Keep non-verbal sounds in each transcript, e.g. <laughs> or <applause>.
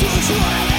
to try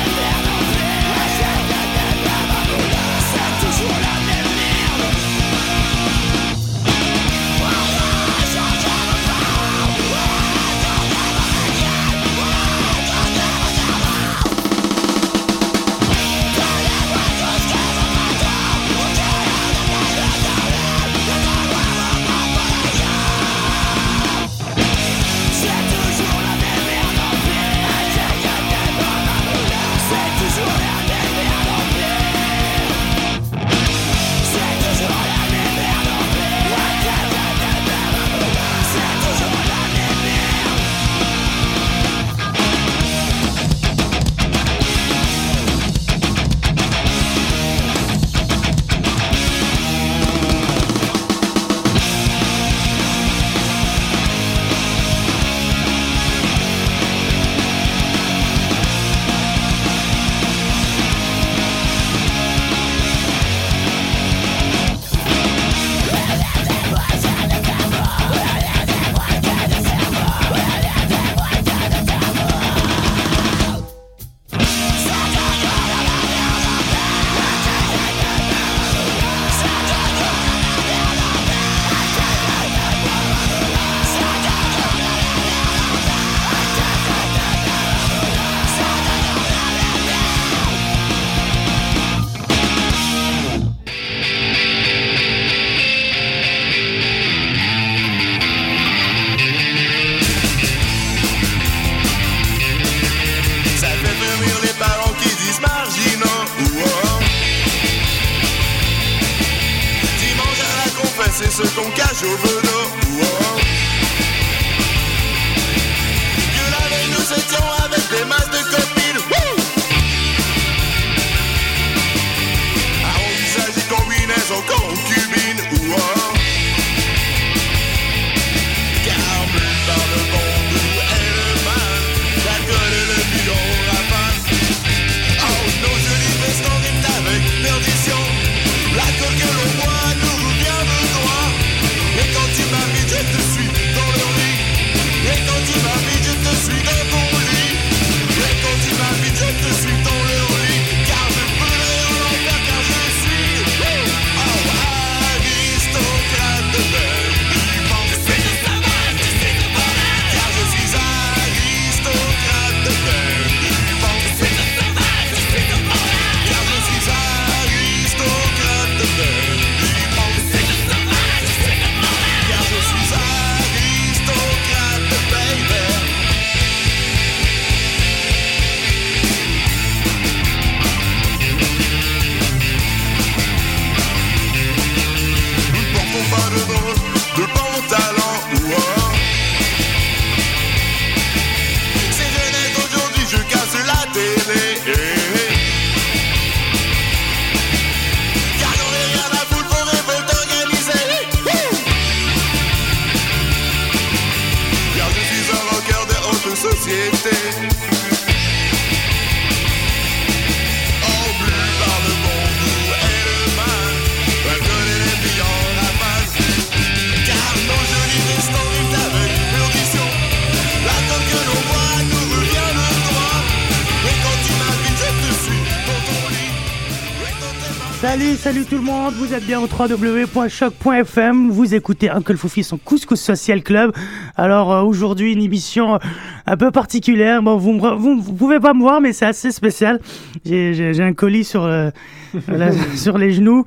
salut tout le monde, vous êtes bien au www.choc.fm, vous écoutez Uncle Foufi, son Couscous Social Club. Alors euh, aujourd'hui une émission un peu particulière, bon vous, vous, pouvez pas me voir mais c'est assez spécial, j'ai un colis sur, euh, <laughs> sur les genoux,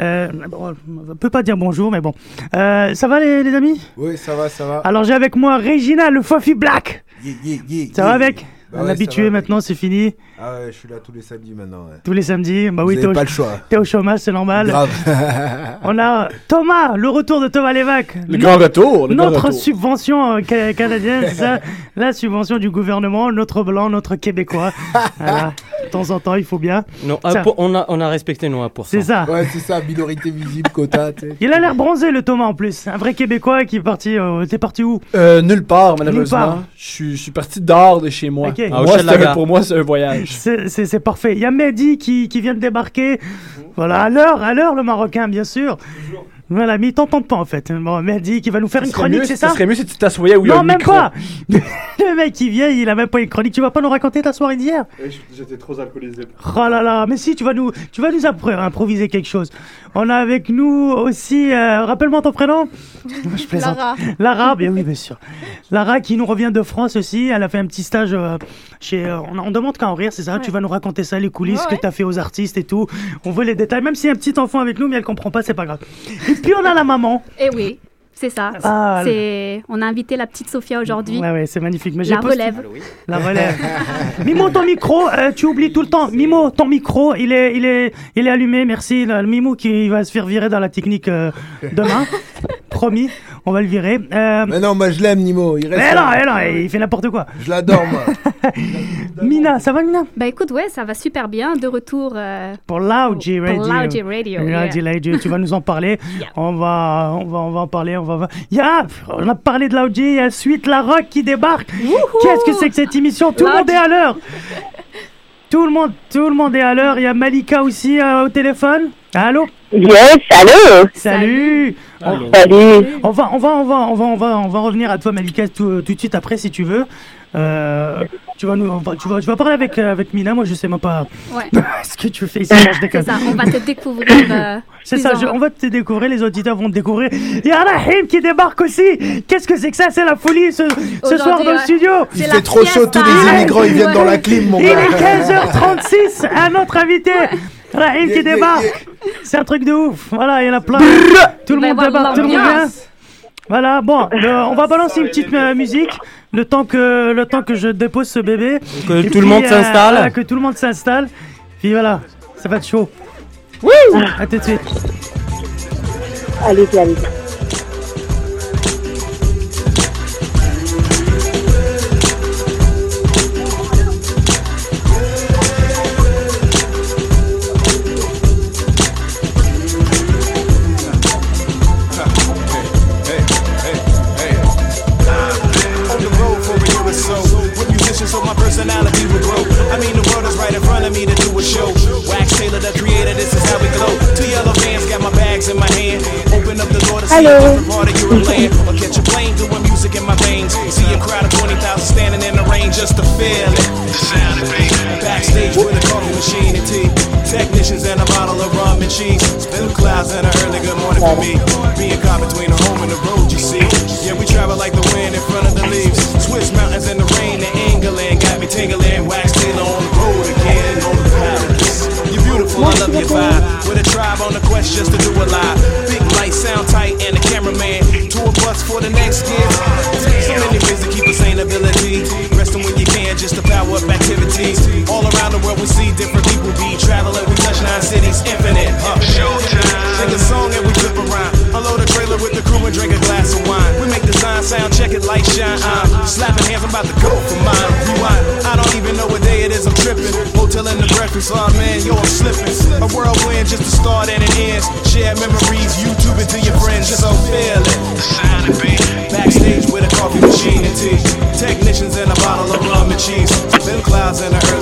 euh, bon, on peut pas dire bonjour mais bon. Euh, ça va les, amis? Oui ça va, ça va. Alors j'ai avec moi Regina le Fofi Black. ça va avec? Bah Un habitué maintenant, c'est fini. Ah ouais, je suis là tous les samedis maintenant. Tous les samedis Bah oui, t'es au, pas le choix. T'es au chômage, c'est normal. Grave. <laughs> On a Thomas, le retour de Thomas Lévesque. Le grand retour. notre subvention euh, canadienne, c'est ça <laughs> La subvention du gouvernement, notre blanc, notre québécois. <laughs> voilà. De temps en temps, il faut bien. Non, on, a, on a respecté nos 1%. C'est ça. Ouais, c'est ça, minorité visible, quota. Il a l'air bronzé, le Thomas, en plus. Un vrai québécois qui est parti. Euh, T'es parti où? Euh, Nulle part, malheureusement. Je suis parti dehors de chez moi. Ah, pour moi, c'est un voyage. C'est parfait. Il y a Mehdi qui, qui vient de débarquer. Voilà, à l'heure, à l'heure, le Marocain, bien sûr. Voilà, mais il t'entend pas en fait. Bon, mais elle dit qu'il va nous faire une chronique, c'est ça Ça serait mieux si tu t'assoyais où il y a Non, même pas <laughs> Le mec qui vient, il a même pas une chronique. Tu vas pas nous raconter ta soirée d'hier? J'étais trop alcoolisé. Oh là là, mais si, tu vas nous, tu vas nous improviser quelque chose. On a avec nous aussi, euh, rappelle-moi ton prénom <laughs> Je plaisante. Lara. <laughs> Lara, bien oui, bien sûr. Lara qui nous revient de France aussi. Elle a fait un petit stage euh, chez. Euh, on, demande qu'à en rire, c'est ça? Tu vas nous raconter ça, les coulisses, ce que tu as fait aux artistes et tout. On veut les détails, même s'il y a un petit enfant avec nous, mais elle comprend pas, c'est pas grave. <laughs> Puis on a la maman. Eh oui. C'est ça. Ah, c'est... On a invité la petite Sophia aujourd'hui. Ouais, ouais, c'est magnifique. Mais la relève. La relève. <laughs> Mimo, ton micro, euh, tu oublies tout le temps. Mimo, ton micro, il est, il est, il est allumé. Merci. Le Mimo qui va se faire virer dans la technique euh, demain. <laughs> Promis, on va le virer. Euh, mais non, moi je l'aime, Nimo. Il reste. Mais non, mais non, il fait n'importe quoi. Je l'adore, moi. <laughs> Mina, ça va, Mina? Bah écoute, ouais, ça va super bien. De retour. pour Loudgy Radio. Pour Radio. Loudgy Radio. Tu vas nous en parler. <laughs> On va, on va, on va en parler. Il y a, on a parlé de l'Audi, il y a suite La Rock qui débarque. Qu'est-ce que c'est que cette émission? Tout le monde est à l'heure. Tout le monde, tout le monde est à l'heure. Il y a Malika aussi euh, au téléphone. Allô? Yes, allô? Salut. Salut. On va, on va, on va, on va, on va, on va revenir à toi, Malika, tout, tout de suite après, si tu veux. Euh, tu vas nous, tu vas, tu vas parler avec euh, avec Mina. Moi, je sais même pas ouais. <laughs> ce que tu fais ici. C'est ça. On va te découvrir. Euh, <laughs> c'est ça. on va te découvrir. Les auditeurs vont te découvrir. Il y a Rahim qui débarque aussi. Qu'est-ce que c'est que ça? C'est la folie ce, ce soir dans le studio. Il fait trop chaud. Tous les immigrants ils viennent dans la clim. Mon Il est 15h36. Un autre invité. Rahim qui débarque. <laughs> C'est un truc de ouf. Voilà, il y en a plein. Tout le monde débarque. Tout le monde vient. Voilà, bon, on va balancer une petite euh, musique le temps que le temps que je dépose ce bébé. Que tout le monde euh, s'installe. que tout le monde s'installe. Puis voilà, ça va être chaud. Oui. À tout de suite. Allez, allez. I mean, the world is right in front of me to do a show. Wax Taylor, the creator, this is how we glow. Two yellow vans, got my bags in my hand. Open up the door to see Hello. a part of your land. Or catch a plane doing music in my veins. See a crowd of 20,000 standing in the rain just to feel it. Backstage with a coffee machine and tea. Technicians and a bottle of rum and cheese. Spin clouds and a early good morning for me. Being caught between the home I'm slipping. A whirlwind just to start and it ends. Share memories, YouTube it to your friends, just so feel it. Backstage with a coffee machine and tea. Technicians and a bottle of rum and cheese. Thin clouds and an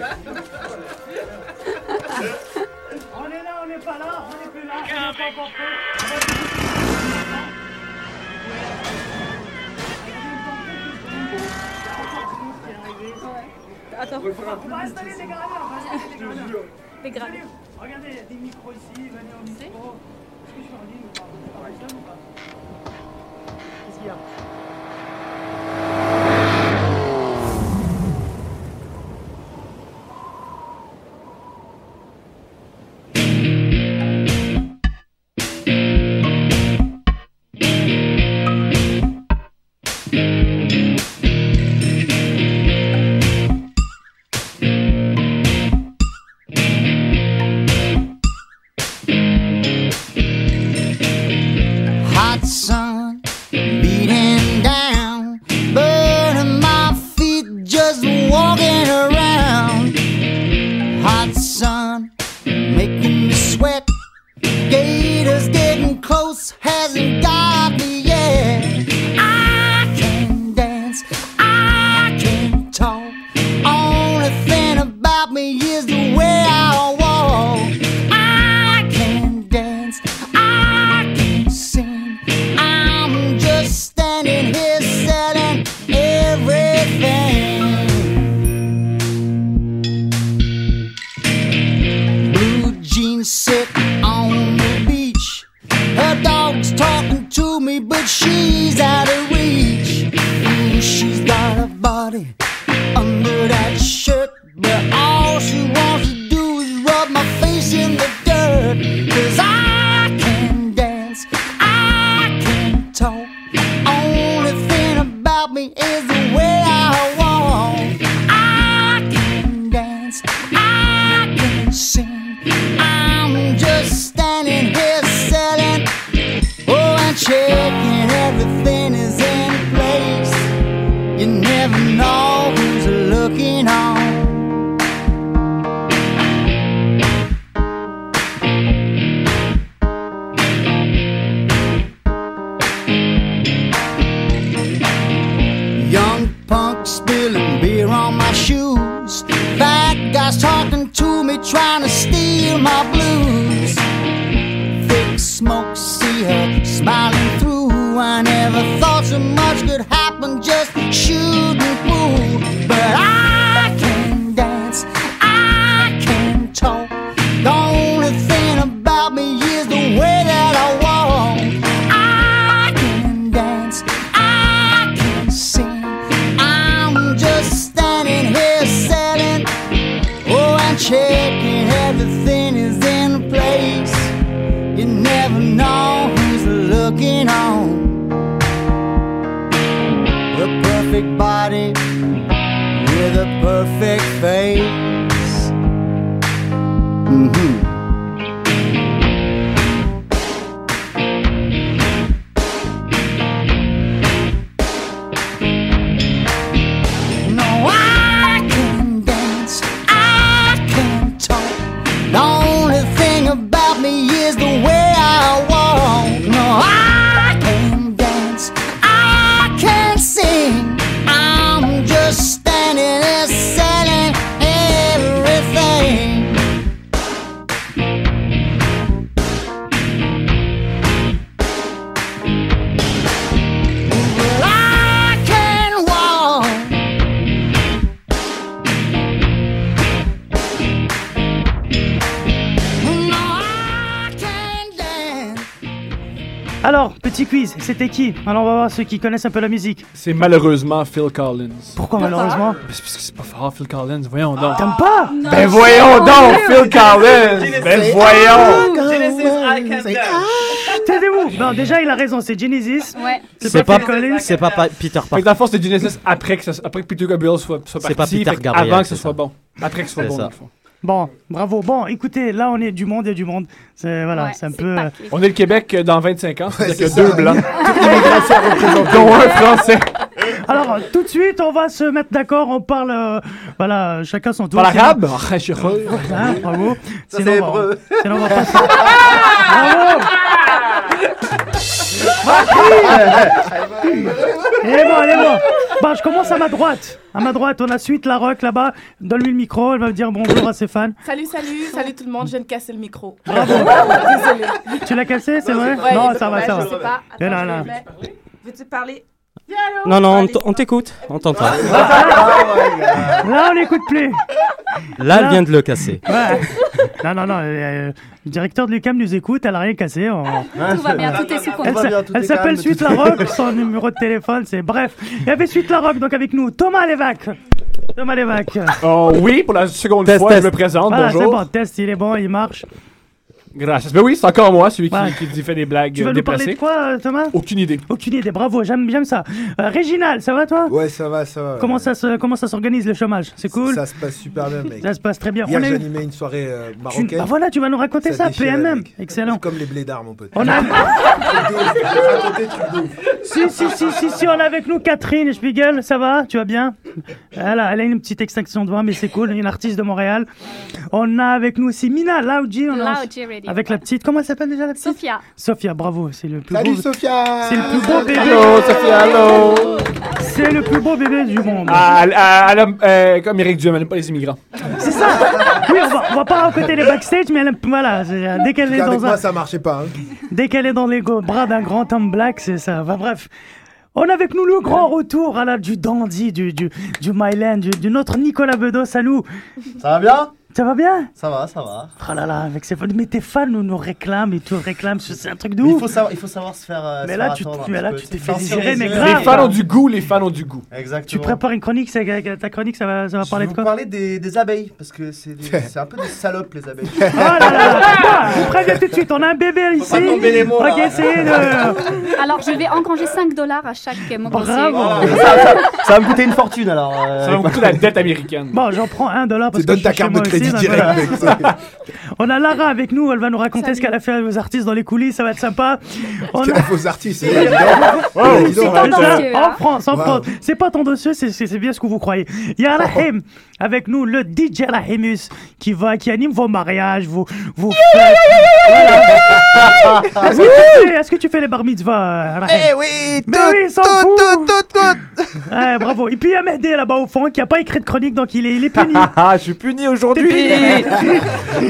on est là, on n'est pas là, on n'est plus là, on n'est pas encore fait. Attends. On va installer les gradins, on va installer les. Les. Regardez, il y a des micros ici, venez au micro. Est-ce que je suis en ligne ou pas Qu'est-ce qu'il y a? about me is the way I want. I can dance, I can sing. I'm just standing here selling. Oh, I'm checking everything is in place. You never know. C'était qui? Alors on va voir ceux qui connaissent un peu la musique. C'est malheureusement Phil Collins. Pourquoi malheureusement? Parce que c'est pas fort Phil Collins, voyons donc. T'aimes pas? Ben voyons donc Phil Collins Ben voyons Genesis, Taisez-vous Non, déjà il a raison, c'est Genesis. Ouais. C'est pas, Collins. C'est pas Peter Parker. Fait que c'est Genesis après que, après que Peter Gabriel soit, soit parti. C'est pas Peter Gabriel. Avant que ce soit bon. Après que ce soit bon, dans le fond. Bon, bravo. Bon, écoutez, là, on est du monde et du monde. C'est voilà, c'est un peu. Euh, on est le Québec dans 25 ans, c'est-à-dire qu'il y a deux blancs. dont un français. Alors, tout de suite, on va se mettre d'accord. On parle, euh, voilà, chacun son tour. Par l'arabe ah. Ah, bravo. Ça, c'est hébreu. Sinon, on va <laughs> passer. bravo Elle est bon, elle est bon. Bon, je commence à ma droite. À ma droite, on a Suite La Rock là-bas. Donne-lui le micro, elle va me dire bonjour à ses fans. Salut, salut, salut tout le monde. Je viens de casser le micro. Bravo. Tu l'as cassé, c'est vrai Non, ça va, ça va. Je sais pas. Attends, Veux-tu parler non, non, on t'écoute, on t'entend. Là, on n'écoute plus. Là, elle vient de le casser. Ouais. Non, non, non. euh, le directeur de l'UCAM nous écoute, elle a rien cassé. on- Tout va bien, tout est sous Elle, contrôle. s'a- elle s'appelle Suite La Rock, son numéro de téléphone, c'est bref. Il y avait Suite La Rock, donc avec nous, Thomas Lévesque. Thomas Lévesque. Oh oui, pour la seconde Test, fois, test. je me présente. Voilà, c'est Bonjour. bon, test, il est bon, il marche. Gracias. Ben oui, c'est encore moi, celui qui, Ouais. qui fait des blagues Tu vas euh, nous parler déplacées. de quoi, euh, Thomas? Aucune idée. Aucune idée, bravo, j'aime j'aime ça. Euh, Réginal, ça va toi? Ouais, ça va, ça va. Comment ça se- comment ça s'organise le chômage? C'est cool? Ça se passe super bien, mec. Ça se passe très bien. Hier, On est- j'animais une soirée euh, tu- marocaine. bah voilà, tu vas nous raconter ça, PMM. mec. Excellent. C'est comme les mon pote. On a... Truc de ouf. si, si, si, si, si, on a avec nous Catherine Spiegel, ça va? Tu vas bien? Elle a, elle a une petite extinction de voix, mais c'est cool, une artiste de Montréal. On a avec nous aussi Mina ready. Avec la petite, comment elle s'appelle déjà la petite Sophia. Sophia, bravo, c'est le plus Salut, beau. Sophia C'est le plus beau bébé. Allô, Sophia, allô. C'est le plus beau bébé du monde. Ah, euh, comme Eric Duhem, elle n'aime pas les immigrants. C'est ça. Oui, on va, on va pas raconter les backstage, mais elle aime- voilà, euh, dès qu'elle est Avec dans moi, un, ça marchait pas. hein. dès qu'elle est dans les go- bras d'un grand homme black, c'est ça. Enfin, bref. On a avec nous le grand retour à la, du dandy, du, du, du Myland, du, du notre Nicolas Bedos à nous. Ça va bien? Ça va bien? Ça va, ça va. Oh là là, avec ses fans. Mais tes fans nous, nous réclament et tout réclament, c'est un truc de Mais il ouf. faut savoir, il faut savoir se faire. euh, Mais se là, faire tu attendre mais là, tu t'es fait désirer, mais grave. Les fans ont du goût, les fans ont du goût. Exactement. Tu prépares une chronique, c'est- ta chronique, ça va, ça va Je parler vais de vous quoi? parler des, des abeilles, parce que <laughs> c'est un peu des salopes les abeilles. Oh là là là. Bon, je préviens tout de suite, on a un bébé ici. pas tomber les mots, là. Ok, essayez de. <laughs> Alors, je vais engranger 5 dollars à chaque mot Bravo. ça, ça- ça va me coûter une fortune alors. euh, Ça va beaucoup la dette américaine. Bon, j'en prends un dollar parce Tu que donnes je ta carte de crédit direct, voilà. <laughs> On a Lara avec nous, elle va nous raconter ce qu'elle a fait aux artistes dans les coulisses, ça va être sympa. On a... faux artiste, <laughs> c'est évident. Oh, Dis donc, C'est tendancieux, En hein. France, en Wow. France. C'est pas tendancieux, c'est- bien ce que vous croyez. Il y a Rahim avec nous, le DJ Rahimus, qui va, qui anime vos mariages, vos, vos fêtes. Voilà. Est-ce que, tu fais- est-ce que tu fais les bar mitzvahs, euh, Rahim? Eh oui, Mais oui, il s'en fout. Ouais, bravo. Et puis il y a Mehdi là-bas au fond qui a pas écrit de chronique, donc il est, il est puni. <laughs> Ah, je suis puni aujourd'hui. T'es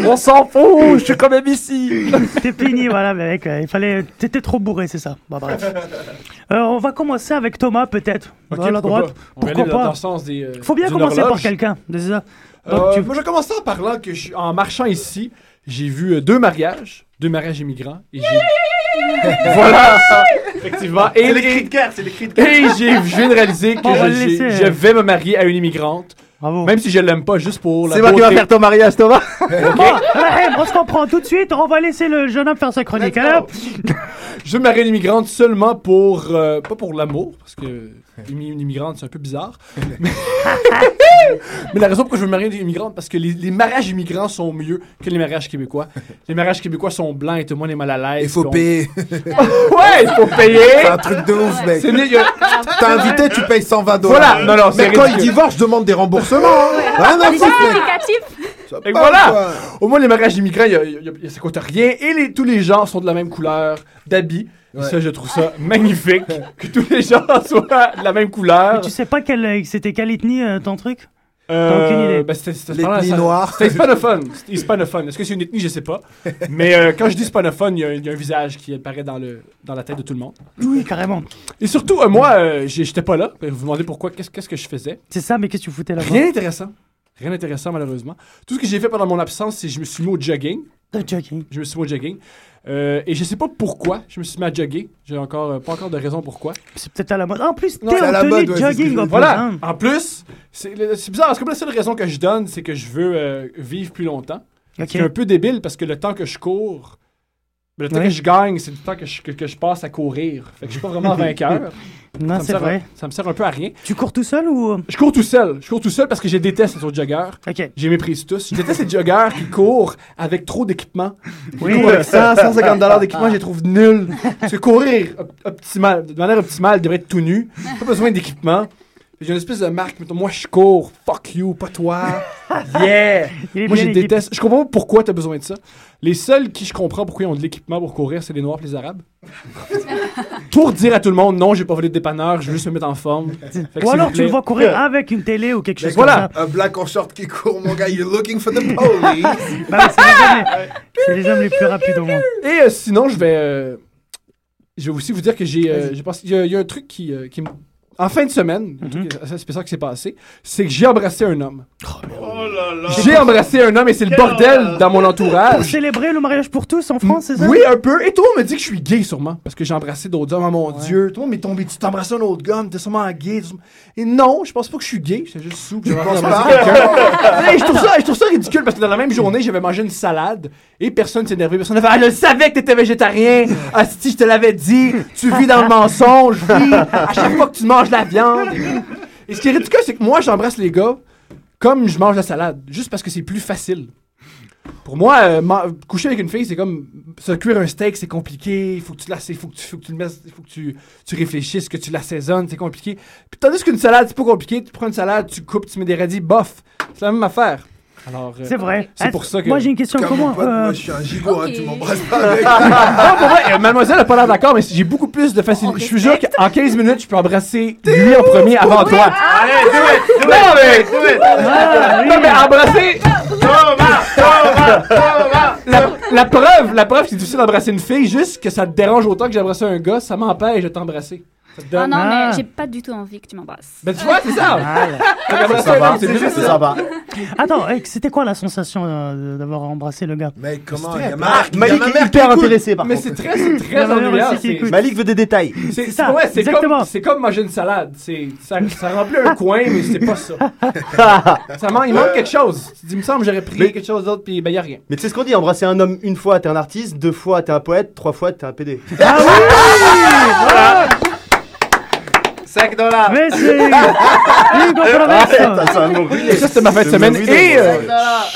On s'en fout, je suis quand même ici. T'es puni, voilà, mec. euh, Il fallait. T'étais trop bourré, c'est ça. Bah, bref. Euh, on va commencer avec Thomas, peut-être. Ok, à la pourquoi droite. pas. On va Pourquoi aller dans, pas le sens des. euh, Faut bien commencer par horloge. quelqu'un. C'est ça. Donc, Euh, tu- Moi, je vais commencer en parlant que je en marchant ici, j'ai vu euh, deux mariages, deux mariages immigrants. Et j'ai... <laughs> voilà, effectivement. Et, C'est les cris de guerre, c'est les cris de guerre. et j'ai, je viens de réaliser que Bon, je, laisser. je vais me marier à une immigrante, Bravo. même si je l'aime pas, juste pour la C'est moi qui va faire ton mariage, Thomas. <laughs> On se comprend tout de suite. On va laisser le jeune homme faire sa chronique. Hop. Je veux me marier à une immigrante seulement pour, euh, pas pour l'amour, parce que une une immigrante c'est un peu bizarre. <laughs> mais, <laughs> mais la raison pourquoi je veux me marier une immigrante, parce que les, les mariages immigrants sont mieux que les mariages québécois. <laughs> Les mariages québécois sont blancs et tout le monde est mal à l'aise. Il faut donc- payer. Ouais, il faut payer. C'est un truc de ouf, mec. T'as invité, tu payes 120 dollars. Voilà, non, non, Mais quand ils divorcent, je demande des remboursements. hein. Rien à foutre, Et voilà. quoi. Au moins, les mariages immigrants, il y a- il y a- il y a- ça coûte rien. Et les, tous les gens sont de la même couleur d'habits. Et Ouais. ça, je trouve ça magnifique. <laughs> que tous les gens <laughs> soient de la même couleur. Tu sais pas quelle, c'était quelle ethnie euh, ton truc? Euh, aucune idée. ben, L'ethnie noire. C'était hispanophone. Hispanophone. Est-ce que c'est une ethnie? Je sais pas. <laughs> Mais euh, quand je dis hispanophone, il y, a- il y a un visage qui apparaît dans, le, dans la tête de tout le monde. Oui, carrément. Et surtout, euh, moi, euh, j'étais pas là. Vous vous demandez pourquoi, qu'est-ce que je faisais? C'est ça, mais qu'est-ce que tu foutais là-bas? Rien d'intéressant. Rien d'intéressant, malheureusement. Tout ce que j'ai fait pendant mon absence, c'est que je me suis mis au jogging. De jogging. Je me suis mis au jogging. Euh, et je sais pas pourquoi je me suis mis à jogger. J'ai encore, euh, pas encore de raison pourquoi. C'est peut-être à la mode. En plus, t'es en tenue mode, de ouais, jogging. en Voilà. En plus, c'est bizarre parce que la seule raison que je donne, c'est que je veux euh, vivre plus longtemps. Ok. C'est un peu débile parce que le temps que je cours, le temps Ouais. que je gagne, c'est le temps que je, que, que je passe à courir. Fait que je suis pas vraiment vainqueur. <laughs> Non, c'est vrai. ça me sert un peu à rien. Tu cours tout seul ou? Je cours tout seul. Je cours tout seul parce que je déteste les autres joggeurs. Ok. J'ai méprise tous. Je déteste les joggeurs qui courent avec trop d'équipement. Oui. Cours avec 100, 150 <laughs> dollars d'équipement, je les trouve nuls. Parce que courir op- optimal, de manière optimale, devrait être tout nu. Pas besoin d'équipement. J'ai une espèce de marque, mettons, moi je cours, fuck you, pas toi. <laughs> Yeah! Moi je déteste. Je comprends pas pourquoi t'as besoin de ça. Les seuls qui je comprends pourquoi ils ont de l'équipement pour courir, c'est les Noirs et les Arabes. <laughs> pour dire à tout le monde, non, j'ai pas volé de dépanneur, je veux juste me mettre en forme. <laughs> Fait que, Ou alors tu le vois courir avec une télé ou quelque chose voilà. comme Un black en short qui court, mon gars. You're looking for the police. ça. Bah, c'est les hommes les- hommes les plus rapides au monde. Et euh, sinon, je vais. euh, je vais aussi vous dire que j'ai. euh, Il y, a- il y a un truc qui, euh, qui me. En fin de semaine, truc assez spécial qui s'est passé, c'est que j'ai embrassé un homme. J'ai embrassé un homme et c'est le bordel dans mon Pour entourage. célébrer le mariage pour tous en France, c'est ça? Oui, un peu. Et tout le monde me dit que je suis gay, sûrement. Parce que j'ai embrassé d'autres hommes. Oh mon Dieu. Tout le monde m'est tombé dessus. T'as embrassé un autre gars, mais t'es sûrement gay. Et non, je pense pas que je suis gay. J'étais juste sous. que <laughs> je, trouve ça, je trouve ça ridicule parce que dans la même journée, j'avais mangé une salade et personne s'est énervé. Personne n'a fait Ah, je savais que t'étais végétarien. <laughs> Ah, si, je te l'avais dit. Tu vis dans le mensonge. Vis. À chaque fois que tu manges de la viande. Et ce qui est ridicule, c'est que moi, j'embrasse les gars comme je mange la salade. Juste parce que c'est plus facile. Pour moi, euh, coucher avec une fille, c'est comme se cuire un steak, c'est compliqué. Il faut que tu il faut que tu, faut que tu le mettes, il faut que tu, tu réfléchisses, que tu l'assaisonnes, c'est compliqué. Puis tandis qu'une salade, c'est pas compliqué. Tu prends une salade, tu coupes, tu mets des radis, bof. C'est la même affaire. Alors, euh, C'est vrai. C'est Ah, pour ça que. Moi, j'ai une question. Comme Comment pote, euh, moi je suis un gigot, hein, tu m'embrasses pas avec. <laughs> Non, pour vrai, euh, mademoiselle a pas l'air d'accord, mais j'ai beaucoup plus de facilité. Je suis sûr qu'en 15 minutes, je peux embrasser lui en premier avant toi. Allez, do it, do it, Non, mais- do it. ah. Non, mais embrasser. Thomas, Thomas, Thomas. La, la preuve, la preuve, c'est difficile d'embrasser une fille, juste que ça te dérange autant que j'ai embrassé un gars, ça m'empêche de t'embrasser. Ça te Ah non, Ah. mais j'ai pas du tout envie que tu m'embrasses. Ben tu vois, c'est ça. Homme, c'est c'est juste ça va. <laughs> Attends, eh, c'était quoi la sensation euh, d'avoir embrassé le gars Mec, comment Il y a très- ma mère qui- il y a Malik ma est hyper intéressé par Mais contre. c'est très, <laughs> c'est très ma ennuyant. c'est-. Malik veut des détails. C'est ça, ouais, c'est exactement. comme, c'est comme manger une salade. C'est, ça, ça remplit un coin, mais c'est pas ça. <laughs> ça man- il manque quelque chose. Tu dis, il me semble que j'aurais pris Mais- quelque chose d'autre, puis ben y a rien. Mais tu sais ce qu'on dit, embrasser un homme une fois, t'es un artiste, deux fois, t'es un poète, trois fois, t'es un PD. Ah oui 5 dollars. Mais c'est une controverse. Ça, c'était ma fin de semaine. Et euh, 5 dollars.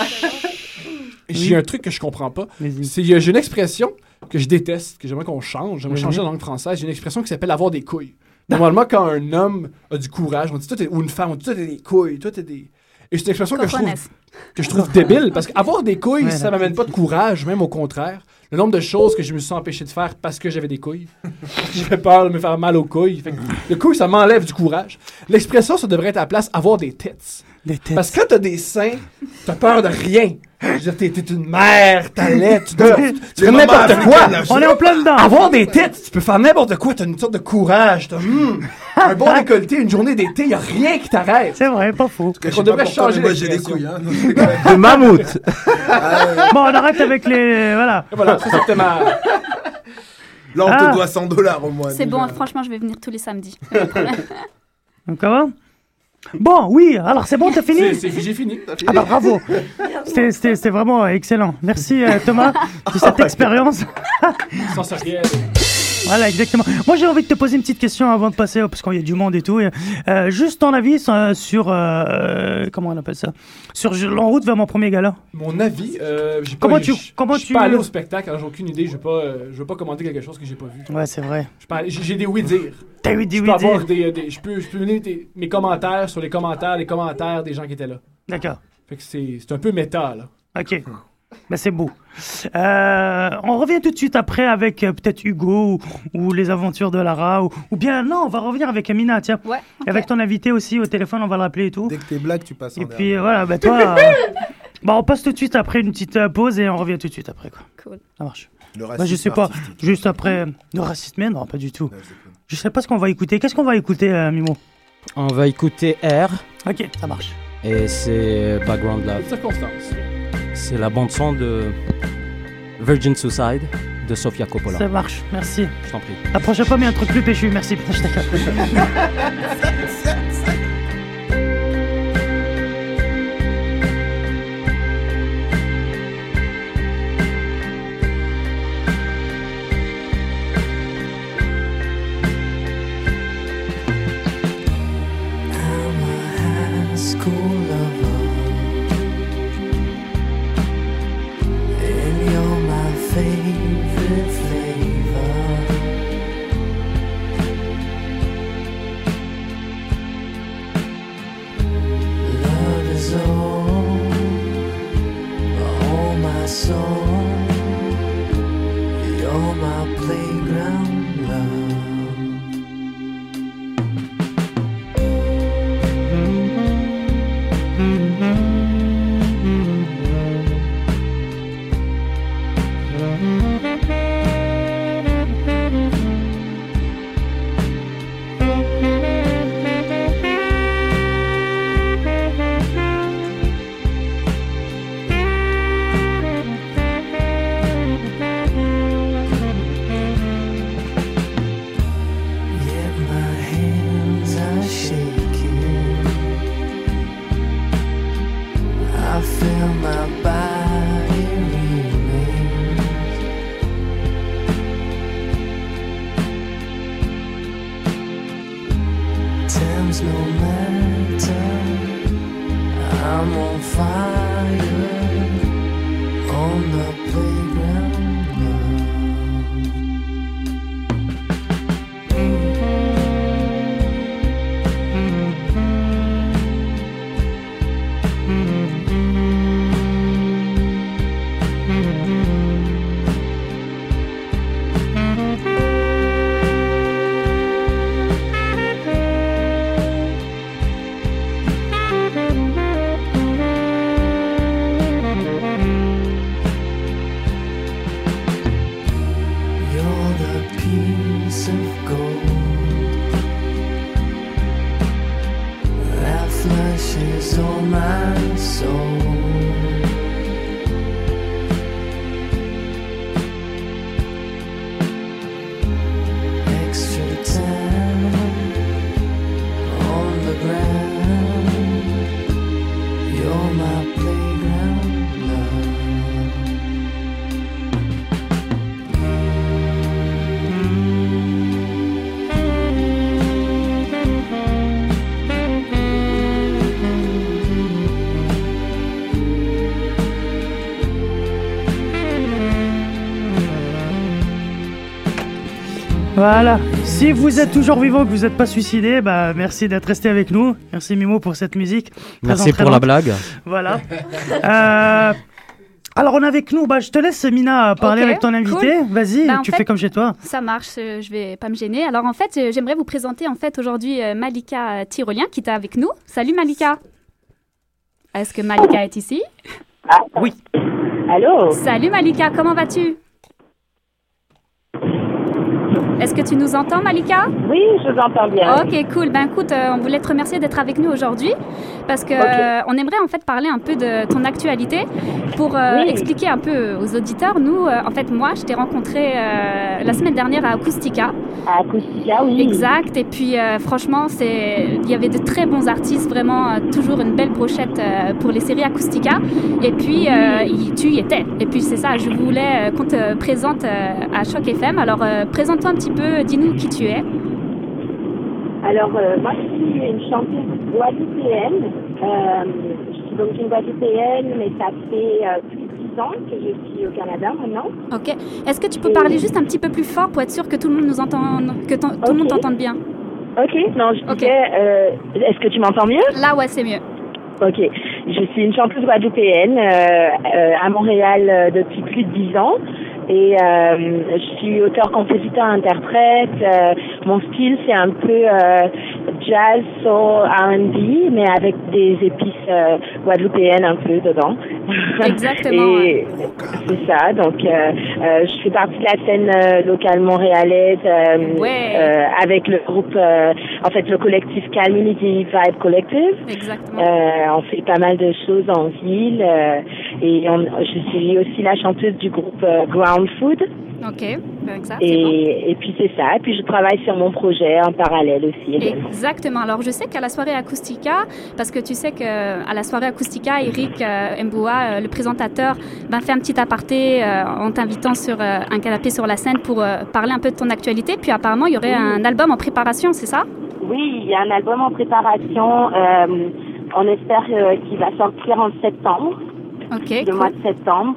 j'ai un truc que je comprends pas. C'est, j'ai une expression que je déteste, que j'aimerais qu'on change. J'aimerais changer la langue française. J'ai une expression qui s'appelle avoir des couilles. Normalement, quand un homme a du courage, on dit toi, t'es- ou une femme, on dit toi, t'as des couilles, toi, t'as des. Et c'est une expression que je, trouve, Cojones. que je trouve débile, parce qu'avoir des couilles, Ouais, ça m'amène pas de courage, même au contraire. Le nombre de choses que je me suis empêché de faire parce que j'avais des couilles. <laughs> J'avais peur de me faire mal aux couilles. Fait que le couille, ça m'enlève du courage. L'expression, ça devrait être à la place avoir des têtes. Des têtes. Parce que quand t'as des seins, t'as peur de rien. Je veux dire, t'es, t'es une mère, t'as lait, tu, <laughs> dois- tu fais n'importe quoi. On est en plein dedans. Avoir des têtes, tu peux faire n'importe quoi, t'as une sorte de courage, t'as hmm, <laughs> un bon décolleté, une journée d'été, y a rien qui t'arrête. C'est vrai, pas faux. On devrait changer Moi j'ai des couilles, hein. <laughs> De mammouth. Bon, on arrête avec les. Voilà. Voilà, ça c'était ma... Là on Ah. te doit 100 dollars au mois. C'est bon, franchement, je vais venir tous les samedis. Donc, comment Bon, oui, alors c'est bon, t'as fini j'ai fini. Ah bah bravo C'était- vraiment excellent. Merci euh, Thomas de cette expérience. Sensoriel. Voilà, exactement. Moi j'ai envie de te poser une petite question avant de passer, parce qu'il y a du monde et tout. et, euh, juste ton avis sur... sur, euh, comment on appelle ça? Sur je- En route vers mon premier gala. Mon avis, euh, j'ai pas, Comment j'ai- tu- comment je suis tu- pas allé au spectacle, alors j'ai aucune idée, je pas, euh, je veux pas commenter quelque chose que j'ai pas vu. Ouais, c'est vrai. Je pas j'ai, j'ai des oui-dire. T'as eu dit Je oui, avoir dire. des, des- je peux, je peux donner des- mes commentaires sur les commentaires, les commentaires des gens qui étaient là. D'accord. Fait que c'est, c'est un peu méta, là. Ok. Ben, c'est beau. Euh, on revient tout de suite après avec euh, peut-être Hugo ou, ou les aventures de Lara ou, ou bien non, on va revenir avec Amina, tiens. Ouais. Avec ton invité aussi au téléphone, on va le rappeler et tout. Dès que t'es blague, tu passes en Et puis euh, voilà, ben toi. <laughs> euh, bah, on passe tout de suite après une petite euh, pause et on revient tout de suite après quoi. Cool. Ça marche. Le je racisme sais pas, artistique. juste après le racisme, mais non, pas du tout. Ouais, je. Je sais pas ce qu'on va écouter. Qu'est-ce qu'on va écouter, euh, Mimo? On va écouter R Ok, ça marche. et c'est Background Love. Les circonstances. C'est la bande son de Virgin Suicide de Sofia Coppola. Ça marche, merci. Je t'en prie. La prochaine fois, mais un truc plus péchu, merci. Putain, <laughs> je Voilà. Si vous êtes toujours vivant, que vous n'êtes pas suicidé, bah merci d'être resté avec nous. Merci Mimo pour cette musique. Merci pour la blague. Voilà. Euh, alors on a avec nous, bah, je te laisse Mina parler avec ton invité. cool. Vas-y, Bah, tu fait, fais comme chez toi. Ça marche, euh, je vais pas me gêner. Alors en fait, euh, j'aimerais vous présenter en fait aujourd'hui Malika Tyrolien qui est avec nous. Salut Malika. Est-ce que Malika est ici? Oui. Allô? Salut Malika, comment vas-tu? Est-ce que tu nous entends Malika? Oui, je vous entends bien. Ok, cool. Ben écoute, euh, on voulait te remercier d'être avec nous aujourd'hui parce que euh, on aimerait en fait parler un peu de ton actualité pour euh, Oui. expliquer un peu aux auditeurs. Nous, en fait, moi, je t'ai rencontré la semaine dernière à Acoustica. À Acoustica, oui. Exact. Et puis, franchement, c'est il y avait de très bons artistes, vraiment toujours une belle brochette pour les séries Acoustica. Et puis, y- tu y étais. Et puis, c'est ça. Je voulais qu'on te présente à Choc FM. Alors, présente-toi un petit peu. Dis-nous qui tu es. Alors, euh, moi, je suis une chanteuse guadeloupéenne. Euh, je suis donc une guadeloupéenne, mais ça fait euh, plus de 10 ans que je suis au Canada maintenant. Ok. Est-ce que tu peux parler juste un petit peu plus fort pour être sûr que tout le monde nous entende, que tout le monde t'entende bien? Ok, non, je disais, euh, est-ce que tu m'entends mieux? Là, ouais, c'est mieux. Ok, je suis une chanteuse guadeloupéenne à Montréal depuis plus de 10 ans. Et euh, je suis auteur, compositeur, interprète. Euh, mon style, c'est un peu euh, jazz, soul, R&B, mais avec des épices euh, guadeloupéennes un peu dedans. Exactement, <laughs> Et c'est ça. Donc, euh, euh, je fais partie de la scène euh, locale montréalaise euh, Ouais. euh, avec le groupe, euh, en fait, le collectif Calminity Vibe Collective. Exactement. Euh, on fait pas mal de choses en ville euh, et on- je suis aussi la chanteuse du groupe euh, Ground Food Ok. Ben, bon. et, puis c'est ça. Et puis je travaille sur mon projet en parallèle aussi. également. Exactement. Alors, je sais qu'à la soirée Acoustica, parce que tu sais qu'à la soirée Acoustica, Eric euh, Mboua, euh, le présentateur, va faire un petit aparté euh, en t'invitant sur euh, un canapé sur la scène pour euh, parler un peu de ton actualité. Puis apparemment, il y aurait un album en préparation, c'est ça? Oui, il y a un album en préparation. euh, on espère euh, qu'il va sortir en septembre, Ok. le cool. mois de septembre.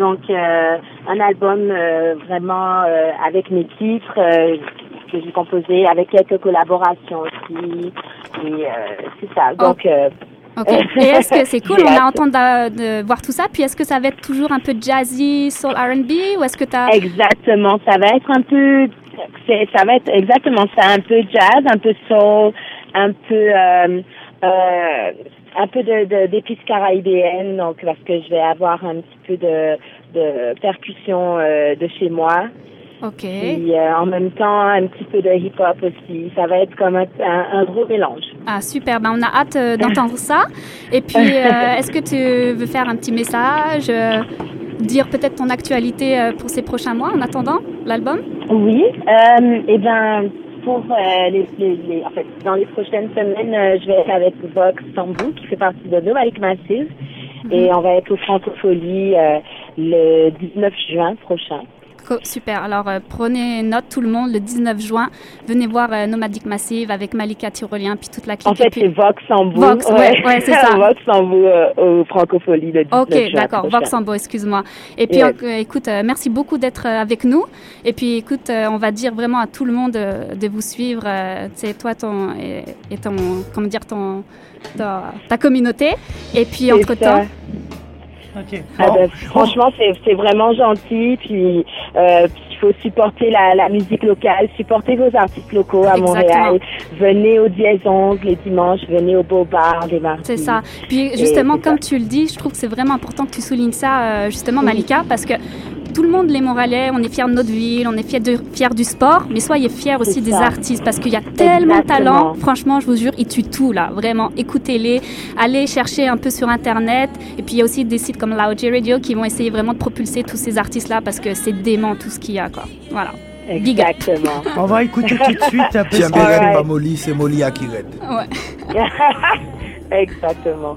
Donc euh, un album euh, vraiment euh, avec mes titres que j'ai composé avec quelques collaborations aussi. Et c'est ça. Donc Ok. Et est-ce que c'est <laughs> cool? On a entendu de, de voir tout ça. Puis est-ce que ça va être toujours un peu jazzy, soul R&B ou est-ce que tu as... Exactement, ça va être un peu, ça va être exactement ça, un peu jazz, un peu soul, un peu, euh, euh, un peu de, de d'épices caribéennes, donc parce que je vais avoir un petit peu de, de percussion euh, de chez moi. Ok. Puis euh, en même temps un petit peu de hip-hop aussi. Ça va être comme un, un, un gros mélange. Ah super, ben, on a hâte euh, d'entendre ça. Et puis, <laughs> est-ce que tu veux faire un petit message, dire peut-être ton actualité pour ces prochains mois en attendant l'album? Oui, euh, et ben pour euh, les, les, les- en fait dans les prochaines semaines, euh, je vais être avec Vox Tambou qui fait partie de Novalik Massive Et on va être au Francophonie euh, le 19 juin prochain. Super. Alors, euh, prenez note, tout le monde, le 19 juin, venez voir euh, Nomadic Massive avec Malika Tyrolien, puis toute la clique. En fait, c'est Vox en bout. Vox, ouais, ouais, c'est ça. <laughs> Vox en bout euh, au Francophonie le 19 Ok, d'accord, prochain. Voxambo, excuse-moi. Et puis, écoute, euh, merci beaucoup d'être euh, avec nous. Et puis, écoute, on va dire vraiment à tout le monde de vous suivre. sais, toi, ton et, et ton, comment dire, ton ta, ta communauté. Et puis, C'est Ah ben, franchement, c'est c'est vraiment gentil. Puis, euh, il faut supporter la, la musique locale, supporter vos artistes locaux à Exactement. Montréal. Venez au Dièse 11 les dimanches, venez au Beau Bar des Martyrs. C'est ça. Puis justement, comme tu le dis, je trouve que c'est vraiment important que tu soulignes ça, euh, justement, Malika, parce que tout le monde, les Montréalais, on est fiers de notre ville, on est fiers, de, fiers du sport, mais soyez fiers aussi des artistes, parce qu'il y a tellement de talent. Franchement, je vous jure, ils tuent tout, là. Vraiment, écoutez-les, allez chercher un peu sur Internet. Et puis, il y a aussi des sites comme Loud J Radio qui vont essayer vraiment de propulser tous ces artistes-là, parce que c'est dément tout ce qu'il y a, quoi. Voilà. Exactement. On va écouter tout de suite. <laughs> après Tiens, ce- Beren, pas Molly, c'est Molly raide. Ouais. <laughs> Exactement.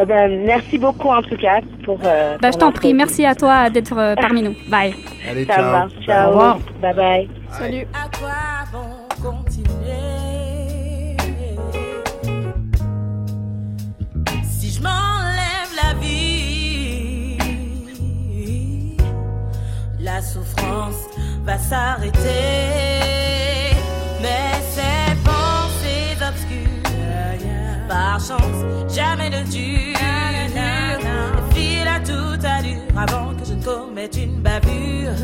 Eh ben, merci beaucoup en tout cas pour. Euh, Bah, pour je t'en prie, merci à toi d'être euh, parmi nous. Bye. <laughs> Allez, Ça ciao. Bye. Ciao. Au revoir. Bye bye. Salut. À quoi bon continuer Si je m'enlève la vie, la souffrance va s'arrêter. Mais par chance, jamais ne durent. File à toute allure avant que je ne commette une bavure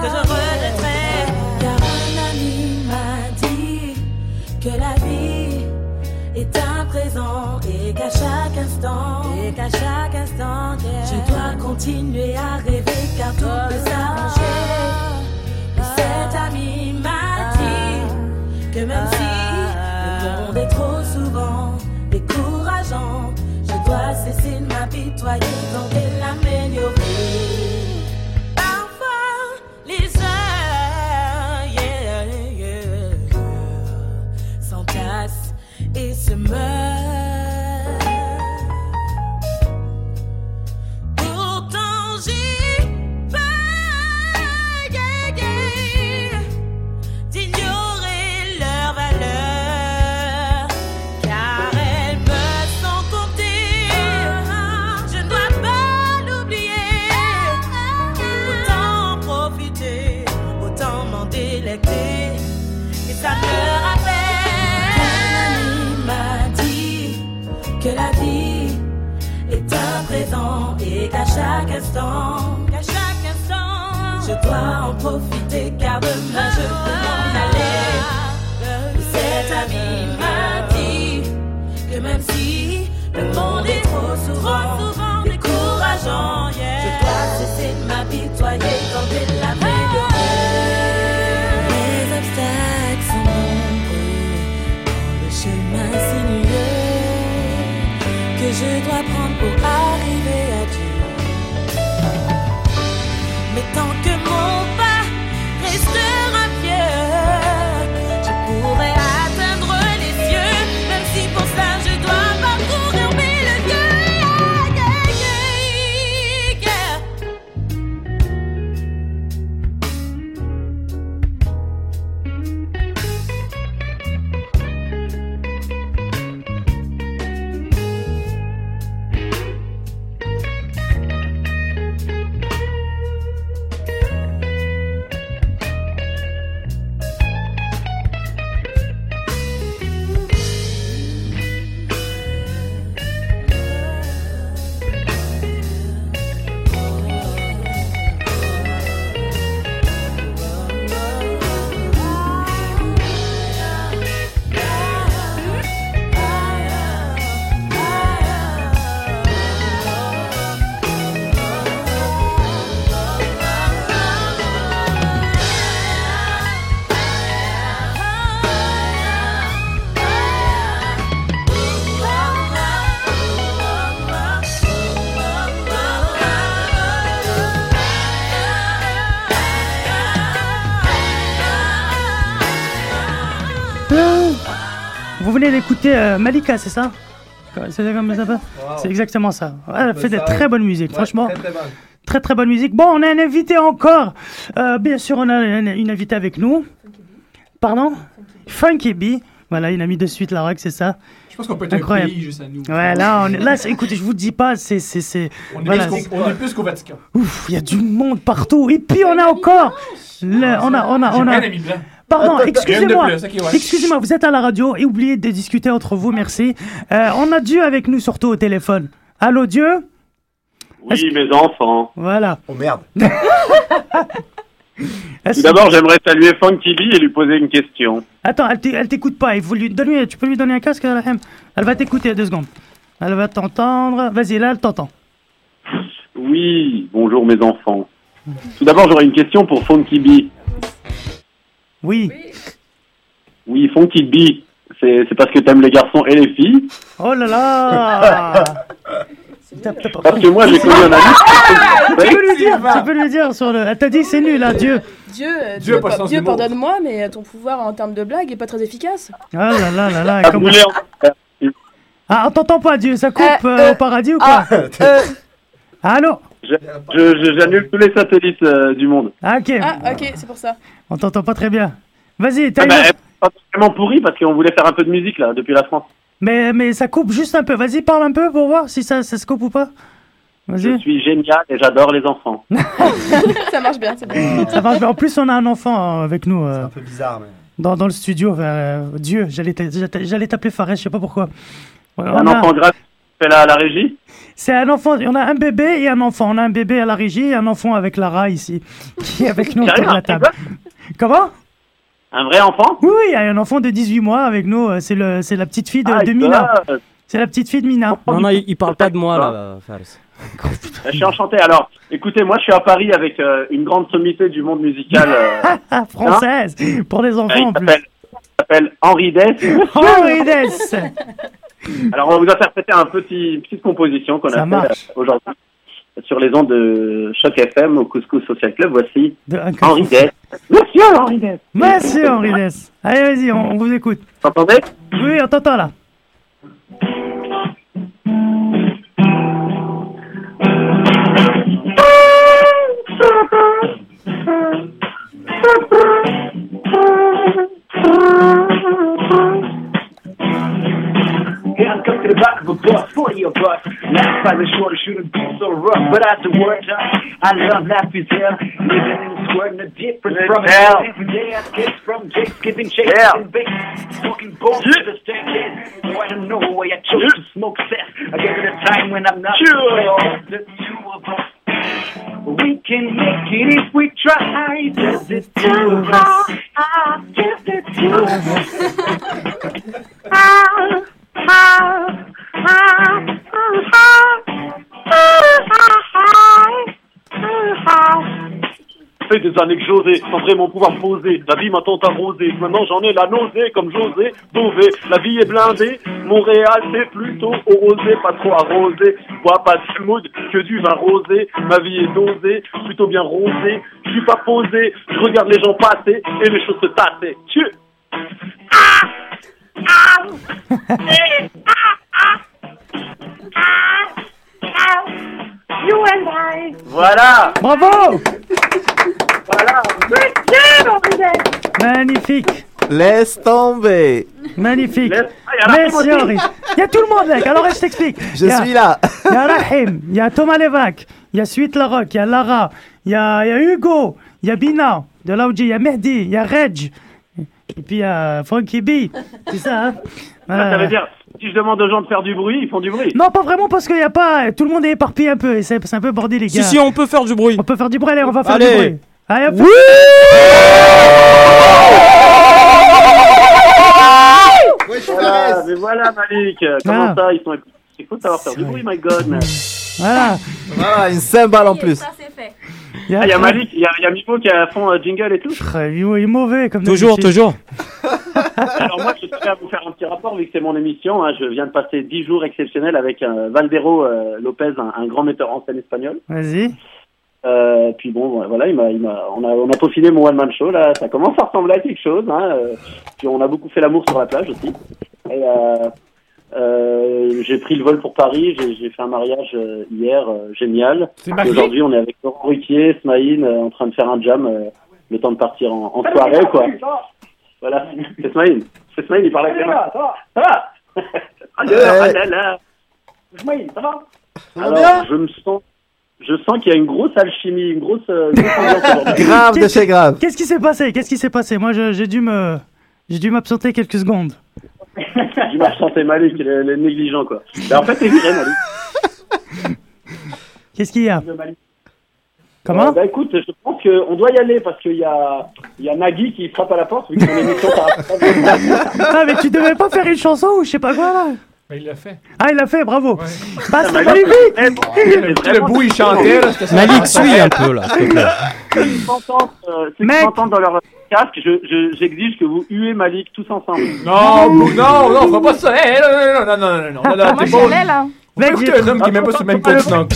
que je regretterai. Car un ami m'a dit que la vie est un présent et qu'à chaque instant, et qu'à chaque instant, je dois continuer à rêver car tout peut s'arranger. Et cet ami m'a dit que même si de m'apitoyer, tenter l'améliorer. Parfois, les yeah, s'entassent et se meurent. Euh, Malika, c'est ça C'est comme ça s'appelle C'est exactement ça. Elle fait de très bonne musique, Ouais, franchement. très, très bonne. Très très bonne musique. Bon, on a un invité encore. Euh, bien sûr, on a une, une invitée avec nous. Pardon Funky B. Voilà, il a mis de suite la rock, c'est ça Je pense qu'on peut être Incroyable. un pays juste à nous. Ouais, là, on est, là, écoutez, je vous dis pas, c'est, On est, voilà, plus qu'au- on est plus qu'au Vatican. Ouf, il y a du monde partout. Et puis on a encore, le- on a, on a, on a. ami blanc. Pardon, excusez-moi, excusez-moi, vous êtes à la radio et oubliez de discuter entre vous, merci. Euh, on a Dieu avec nous surtout au téléphone. Allô Dieu? Oui, mes enfants. Voilà. Oh merde. <laughs> Tout d'abord, j'aimerais saluer Funky et lui poser une question. Attends, elle t'é- elle t'écoute pas. Il faut lui, donne-lui- tu peux lui donner un casque, Rahim Elle va t'écouter deux secondes. Elle va t'entendre. Vas-y, là, elle t'entend. Oui, bonjour mes enfants. Tout d'abord, j'aurais une question pour Funky. Oui. Oui, Funky B, c'est c'est parce que t'aimes les garçons et les filles Oh là là T'as- t'as pas- Parce que moi, j'ai connu un ami... Tu peux lui dire, tu peux lui dire sur le. Elle t'a dit que c'est nul, là, Dieu. Dieu, euh, Dieu a Dieu, pas pa- sens Dieu d'humour. pardonne-moi, mais euh, ton pouvoir en termes de blague est pas très efficace. Ah là là là là. Ah, comment- en- Ah, on t'entend pas, Dieu. Ça coupe Euh, euh, euh, au paradis ou Ah, quoi euh, Allô J'annule tous les satellites euh, du monde. Ah, ok. ah, ok, c'est pour ça. On t'entend pas très bien. Vas-y, t'as Ah bah, pas vraiment pourrie parce qu'on voulait faire un peu de musique là, depuis la France. mais, mais ça coupe juste un peu. Vas-y, parle un peu pour voir si ça, ça se coupe ou pas. Je suis génial et j'adore les enfants. <laughs> ça marche bien, c'est bien. Ça marche bien. En plus, on a un enfant euh, avec nous euh, Un peu bizarre, mais. dans, dans le studio. euh, Dieu, j'allais t'a- j'allais t'appeler Fares, je sais pas pourquoi. Ouais, un on a- enfant grave fait la, la régie? C'est un enfant. On a un bébé et un enfant. On a un bébé à la régie et un enfant avec Lara ici, <laughs> qui est avec nous autour de la table. Comment? Un vrai enfant? Oui, il y a un enfant de 18 mois avec nous. euh, C'est le, c'est la petite fille de, Ah, de Mina. C'est la petite fille de Mina. Non, non, il, il parle pas de moi là, Fares. Je suis enchanté. Alors, écoutez, moi je suis à Paris avec euh, une grande sommité du monde musical. <laughs> euh, Ah, française pour les euh, enfants il en plus. s'appelle- il s'appelle Henri Dess. Henri Dess. <laughs> Alors, on va vous interpréter un petit, une petite composition qu'on a fait marche. euh, aujourd'hui sur les ondes de Choc FM au Couscous Social Club. Voici Henri Dess. Monsieur Henri Dess. Merci Henri Dess. Allez, vas-y, on, on vous écoute. Vous entendez Oui, on t'entend là. <laughs> Here I come to the back of a bus, 40 a bus. Last time the shorter shouldn't be so rough, but after work time, I love life is hell. Living in this world, no different from hell. Every day I kiss from Jake's giving chase Yeah. and bake. Smoking bones to the staircase. So I don't know why I chose to smoke cess. I guess it a time when I'm not Sure. the two of us. We can make it if we try. Just the two of us. Just the two of us. Des années que j'osais, sans vraiment pouvoir poser. La vie m'a tant arrosé, maintenant j'en ai la nausée, comme José, Dové. La vie est blindée, Montréal c'est plutôt osé, pas trop arrosé. Bois pas de mood, que du vin rosé. Ma vie est dosée, plutôt bien rosée. Je suis pas posé, je regarde les gens passer et les choses se tasser. Tu... You and I. Voilà Bravo Voilà. Magnifique. Laisse tomber. Magnifique. Laisse- Ah, il y a Rahim Merci aussi. Henri. Il y a tout le monde, mec. Alors, je t'explique. Je Il y a- suis là. Il y a Rahim, il y a Thomas Levac, il y a Suite Larocque, il y a Lara, il y a, il y a Hugo, il y a Bina, de là où il y a Mehdi, il y a Reg, et puis il y a Frankie B. C'est ça, hein Ça, ça Euh, veut dire, si je demande aux gens de faire du bruit, ils font du bruit. Non, pas vraiment parce qu'il n'y a pas. Tout le monde est éparpillé un peu et c'est un peu bordé, les Si, gars. si, on peut faire du bruit. On peut faire du bruit, allez, on va faire Allez. du bruit. Allez, hop. Voilà, mais voilà Malik, comment Ah. ça, ils sont... Il faut savoir faire du bruit, my god, man. Voilà. Voilà, une cymbale en plus. Ah, il y a Malik, il y a, y a Mipo qui a fond euh, jingle et tout. Il est mauvais comme Toujours, d'habitude. toujours. <laughs> Alors moi, je tiens à vous faire un petit rapport vu que c'est mon émission. hein. Je viens de passer 10 jours exceptionnels avec euh, Valdero euh, Lopez, un, un grand metteur en scène espagnol. Vas-y. Euh, puis bon, voilà, il m'a, il m'a, on a, on a peaufiné mon one man show là. Ça commence à ressembler à quelque chose. Hein. euh, Puis on a beaucoup fait l'amour sur la plage aussi. Et euh, Euh, j'ai pris le vol pour Paris. J'ai j'ai fait un mariage hier, euh, génial. Aujourd'hui, on est avec Laurent Ruquier, Smaïn, euh, en train de faire un jam. euh, le temps de partir en, en soirée, quoi. Voilà, c'est Smaïn. C'est Smaïn, il parle avec mains. Ça va? <laughs> Là. Smaïn, ça va? Alors, je me sens, je sens qu'il y a une grosse alchimie, une grosse, euh, grosse. <laughs> Grave de chez grave. Qu'est-ce qui s'est passé? Qu'est-ce qui s'est passé? Moi, j'ai dû me, j'ai dû m'absenter quelques secondes. <laughs> Je m'absentais Malik, il est, il est négligent, quoi. Mais en fait, c'est vrai, Malik. <laughs> Qu'est-ce qu'il y a? Euh, Comment? Bah écoute, je pense qu'on doit y aller parce qu'il y a, il y a Nagui qui frappe à la porte vu que son émission par Ah, mais tu devais pas faire une chanson ou je sais pas quoi là? Ben, il l'a fait. Ah, il l'a fait, bravo. Bah, c'est Malik, magnifique. Le, le bout, il chantait. Là, c'était Malik, suis un peu là, s'il te plaît. Ceux qui m'entendent, euh, dans leur casque, je, je- j'exige que vous huez Malik tous ensemble. Non, non, non, on fera pas ça. Hey, non, non, non, non, peut écouter un homme qui est même pas sur le même Thomas continent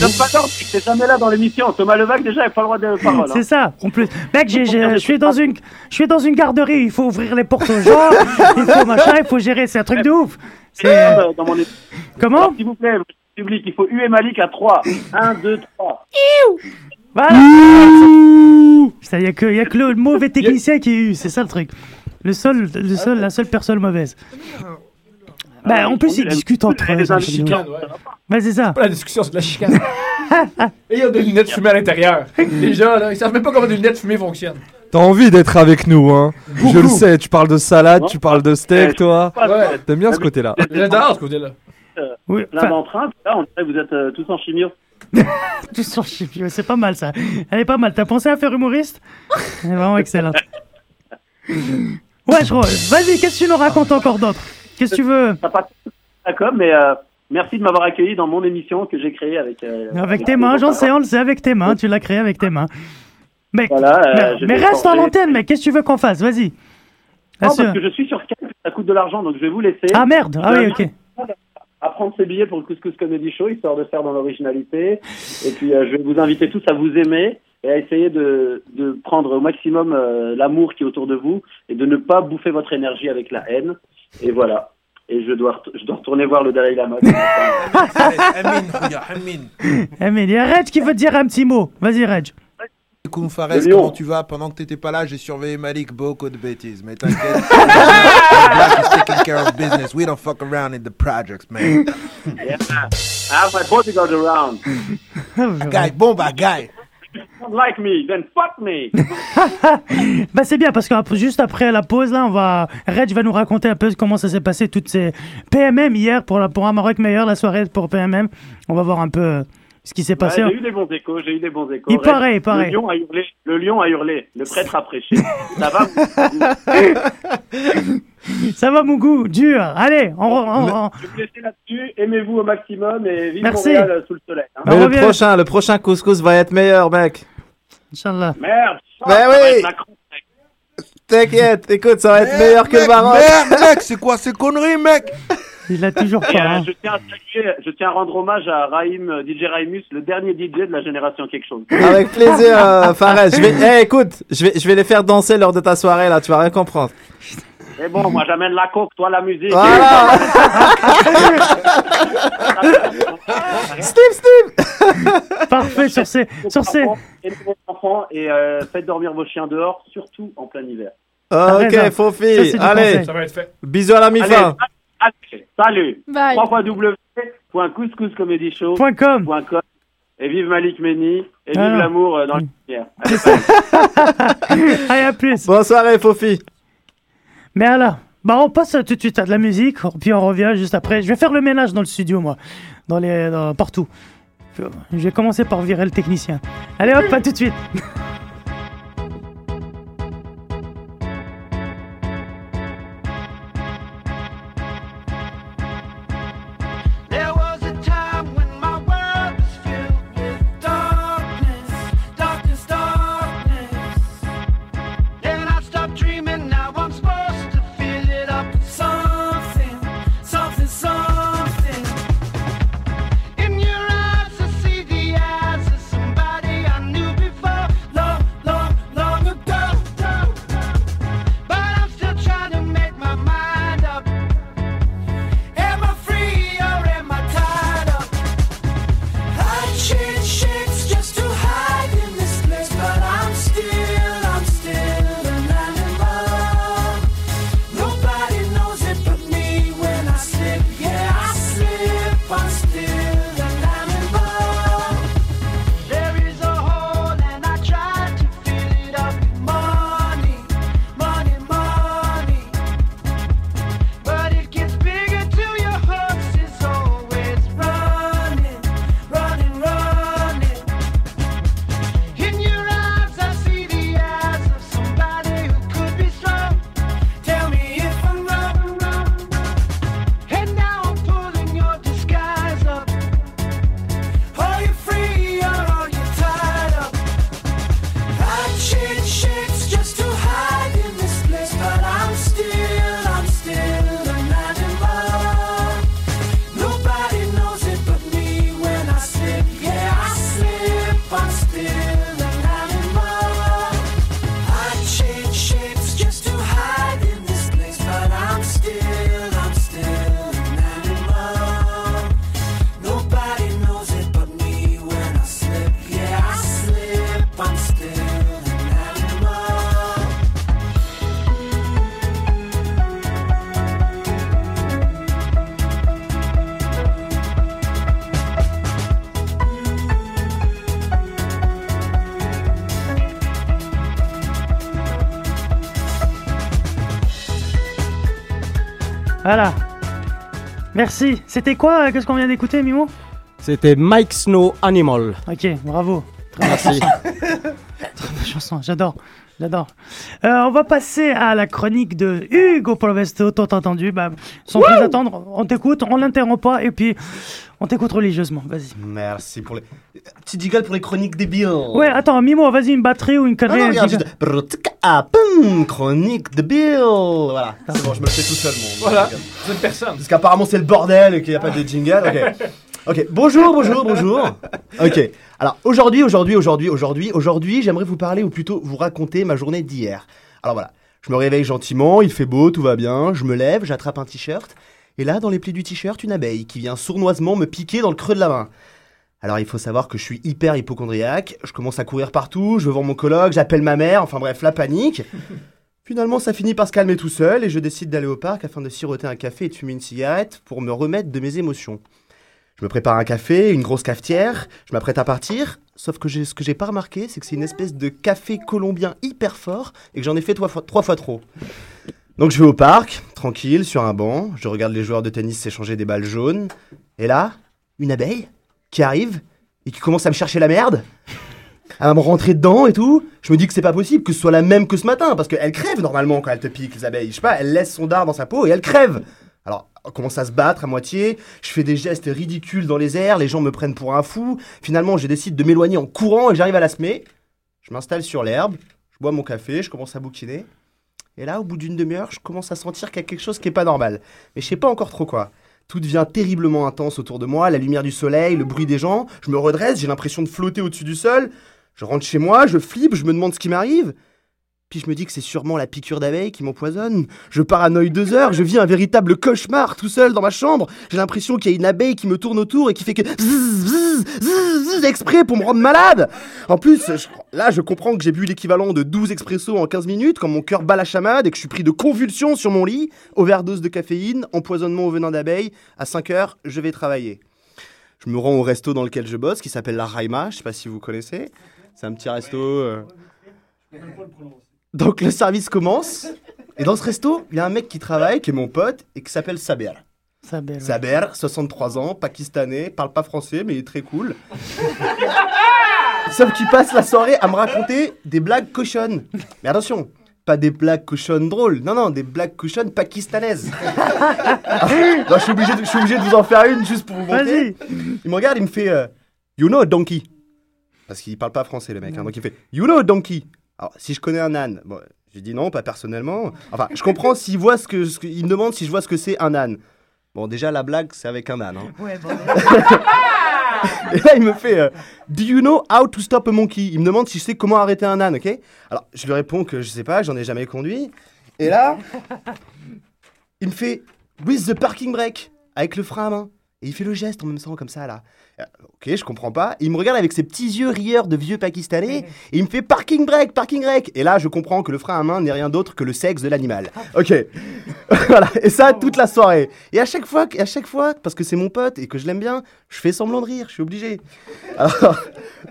t'es jamais là dans l'émission. Thomas Levac, déjà, il a pas le droit de parole. hein. C'est ça, en plus. Mec, j'ai- j'ai- je suis dans une, je suis dans une garderie. Il faut ouvrir les portes aux gens. <laughs> il faut machin, il faut gérer. C'est un truc de ouf. Euh, dans mon émission. comment S'il vous plaît, public, il faut huer Malik à 3. 1, 2, 3. Voilà. Ça, y a que, y a que le mauvais technicien qui est eu. C'est ça le truc. Le seul, le seul, la seule personne mauvaise. Bah, en plus, ils discutent entre eux. Chicane, c'est ouais. Ouais, c'est ça. Pas la discussion, c'est de la chicane. <laughs> Et il y a des lunettes fumées à l'intérieur. <laughs> Les gens, là, ils savent même pas comment des lunettes fumées fonctionnent. T'as envie d'être avec nous, hein Je le sais, tu parles de salade, Non. tu parles de steak, toi. Ouais. T'aimes bien ce côté-là. J'adore ce côté-là. Euh, Oui, d'entrain, là, on dirait que vous êtes euh, tous en chimio. <laughs> Tout sur chipio, c'est pas mal ça. Elle est pas mal. T'as pensé à faire humoriste? Elle est vraiment excellente. Ouais, je Rose, vas-y, qu'est-ce que tu nous racontes encore d'autre? Qu'est-ce que tu veux d'accord, mais euh, merci de m'avoir accueilli dans mon émission que j'ai créée avec. euh, Avec tes mains, j'en sais, on le sait, avec tes mains. Tu l'as créé avec tes mains. Voilà, euh, mais, mais vais reste en changer. antenne, mec. Qu'est-ce que tu veux qu'on fasse? Vas-y. Non, parce que je suis sur Skype, ça coûte de l'argent, donc je vais vous laisser. Ah merde, ah oui, vais ok. À prendre ses billets pour le Couscous Comedy Show, histoire de faire dans l'originalité. Et puis, euh, je vais vous inviter tous à vous aimer et à essayer de, de prendre au maximum euh, l'amour qui est autour de vous et de ne pas bouffer votre énergie avec la haine. Et voilà. Et je dois, je dois retourner voir le Dalai Lama. <laughs> Eh, mais il y a Reg qui veut te dire un petit mot. Vas-y, Reg. Koum Fares, comment tu vas Pendant que t'étais pas là, j'ai surveillé Malik beaucoup de bêtises. Mais t'inquiète. <laughs> Black is taking care of business. We don't fuck around in the projects, man. Yeah. I have my bodyguard around. Bagaille, bon. If you don't like me, then fuck me. <laughs> Bah c'est bien parce que juste après la pause là, on va Reg va nous raconter un peu comment ça s'est passé toutes ces PMM hier pour la pour un Maroc meilleur la soirée pour PMM. On va voir un peu euh, ce qui s'est passé. Ouais, j'ai eu des bons échos, j'ai eu des bons échos. Il paraît, il paraît. Le lion a hurlé, le lion a hurlé, le prêtre a prêché. Ça va <laughs> <laughs> Ça va Mougou, dur. Allez, on, on- on- Je vais vous laisser là-dessus, aimez-vous au maximum et vive Merci. Montréal euh, sous le soleil. hein. Mais le revient. prochain, le prochain couscous va être meilleur, mec. Inch'Allah. Merde Mais oui. T'inquiète, écoute, ça va être meilleur que le Maroc. Merde, <laughs> mec, c'est quoi ces conneries, mec? Il l'a toujours pas. euh, hein. je tiens à saluer, je tiens à rendre hommage à Raïm, euh, DJ Raimus, le dernier DJ de la génération quelque chose. Avec plaisir, <laughs> euh, Fares. Je vais, eh, écoute, je vais, je vais les faire danser lors de ta soirée là. Tu vas rien comprendre. Et bon, moi j'amène la coke, toi la musique. Voilà. Steve, Steve. Parfait sur ces sur ces. Enfants et euh, faites dormir vos chiens dehors, surtout en plein hiver. T'as Ok, raison. Ça, Fofi. c'est Allez. Ça va être fait. bisous à la Allez, mi-fin. allez, salut. Bye. www.couscouscomedyshow.com. Et vive Malik Meni et vive Ah. l'amour euh, dans les lumières. <laughs> Allez à plus. Bonne soirée, Fofi. Mais alors, bah on passe tout de suite à de la musique, puis on revient juste après. Je vais faire le ménage dans le studio, moi, dans les, partout. Je vais commencer par virer le technicien. Allez hop, à tout de suite. <laughs> Merci. C'était quoi euh, Qu'est-ce qu'on vient d'écouter, Mimo? C'était Mike Snow Animal. Ok, bravo. Très Merci. <laughs> bonne chanson. Très bonne chanson, j'adore. J'adore. Euh, on va passer à la chronique de Hugo Provesto, tant entendu. Bah, sans plus attendre, on t'écoute, on l'interrompt pas et puis on t'écoute religieusement. Vas-y. Merci pour les. Petit jiggle pour les chroniques débiles. Ouais, attends, Mimo, vas-y, une batterie ou une Non, connerie. non, un regarde, juste. Ah, chronique de Bill. Voilà, c'est bon, je me le fais tout seul, mon. Voilà. C'est une personne. Parce qu'apparemment c'est le bordel et qu'il n'y a pas de jingle. Ok. <laughs> Ok. Bonjour, bonjour, bonjour. Ok. Alors aujourd'hui, aujourd'hui, aujourd'hui, aujourd'hui, aujourd'hui, j'aimerais vous parler ou plutôt vous raconter ma journée d'hier. Alors voilà. Je me réveille gentiment, il fait beau, tout va bien. Je me lève, j'attrape un t-shirt. Et là, dans les plis du t-shirt, une abeille qui vient sournoisement me piquer dans le creux de la main. Alors il faut savoir que je suis hyper hypochondriaque, je commence à courir partout, je vais voir mon coloc, j'appelle ma mère, enfin bref, la panique. <laughs> Finalement, ça finit par se calmer tout seul et je décide d'aller au parc afin de siroter un café et de fumer une cigarette pour me remettre de mes émotions. Je me prépare un café, une grosse cafetière, je m'apprête à partir, sauf que ce que j'ai pas remarqué, c'est que c'est une espèce de café colombien hyper fort et que j'en ai fait trois fois, trop. Donc je vais au parc, tranquille, sur un banc, je regarde les joueurs de tennis s'échanger des balles jaunes, et là, une abeille qui arrive et qui commence à me chercher la merde. Elle va me rentrer dedans et tout. Je me dis que c'est pas possible que ce soit la même que ce matin, parce qu'elle crève normalement quand elle te pique, les abeilles. Je sais pas, elle laisse son dard dans sa peau et elle crève. Commence à se battre à moitié, je fais des gestes ridicules dans les airs, les gens me prennent pour un fou. Finalement, je décide de m'éloigner en courant et j'arrive à la semer. Je m'installe sur l'herbe, je bois mon café, je commence à bouquiner. Et là, au bout d'une demi-heure, je commence à sentir qu'il y a quelque chose qui est pas normal. Mais je sais pas encore trop quoi. Tout devient terriblement intense autour de moi, la lumière du soleil, le bruit des gens. Je me redresse, j'ai l'impression de flotter au-dessus du sol. Je rentre chez moi, je flippe, je me demande ce qui m'arrive. Puis je me dis que c'est sûrement la piqûre d'abeille qui m'empoisonne. Je paranoïe deux heures, je vis un véritable cauchemar tout seul dans ma chambre. J'ai l'impression qu'il y a une abeille qui me tourne autour et qui fait que zzz, zzz, zzz, exprès pour me rendre malade. En plus, je- là, je comprends que j'ai bu l'équivalent de 12 expressos en 15 minutes quand mon cœur bat la chamade et que je suis pris de convulsions sur mon lit, overdose de caféine, empoisonnement au venin d'abeille. À 5 heures, je vais travailler. Je me rends au resto dans lequel je bosse, qui s'appelle la Raima, je sais pas si vous connaissez. C'est un petit resto. euh, donc le service commence. Et dans ce resto, il y a un mec qui travaille, qui est mon pote, et qui s'appelle Saber. Saber. Saber, 63 ans, pakistanais, parle pas français, mais il est très cool. Sauf qu'il passe la soirée à me raconter des blagues cochonnes. Mais attention, pas des blagues cochonnes drôles, non, non, des blagues cochonnes pakistanaises. <laughs> Non, je, suis obligé de, je suis obligé de vous en faire une juste pour vous montrer. Il me regarde, il me fait euh, You know donkey. Parce qu'il parle pas français, le mec. hein, donc il fait You know donkey. Alors, si je connais un âne, bon, j'ai dit non, pas personnellement. Enfin, je comprends <laughs> s'il voit ce que, ce que- Il me demande si je vois ce que c'est un âne. Bon, déjà, la blague, c'est avec un âne. hein. Ouais, bon. <laughs> Et là, il me fait euh, Do you know how to stop a monkey? Il me demande si je sais comment arrêter un âne, ok? Alors, je lui réponds que je sais pas, j'en ai jamais conduit. Et là, il me fait With the parking brake avec le frein à main. Et il fait le geste en même temps, comme ça, là. Euh, Ok, je comprends pas. Il me regarde avec ses petits yeux rieurs de vieux pakistanais et il me fait parking brake, parking brake. Et là, je comprends que le frein à main n'est rien d'autre que le sexe de l'animal. Ok. <laughs> voilà. Et ça, toute la soirée. Et à chaque fois, à chaque fois, parce que c'est mon pote et que je l'aime bien, je fais semblant de rire. Je suis obligé. <laughs> Alors,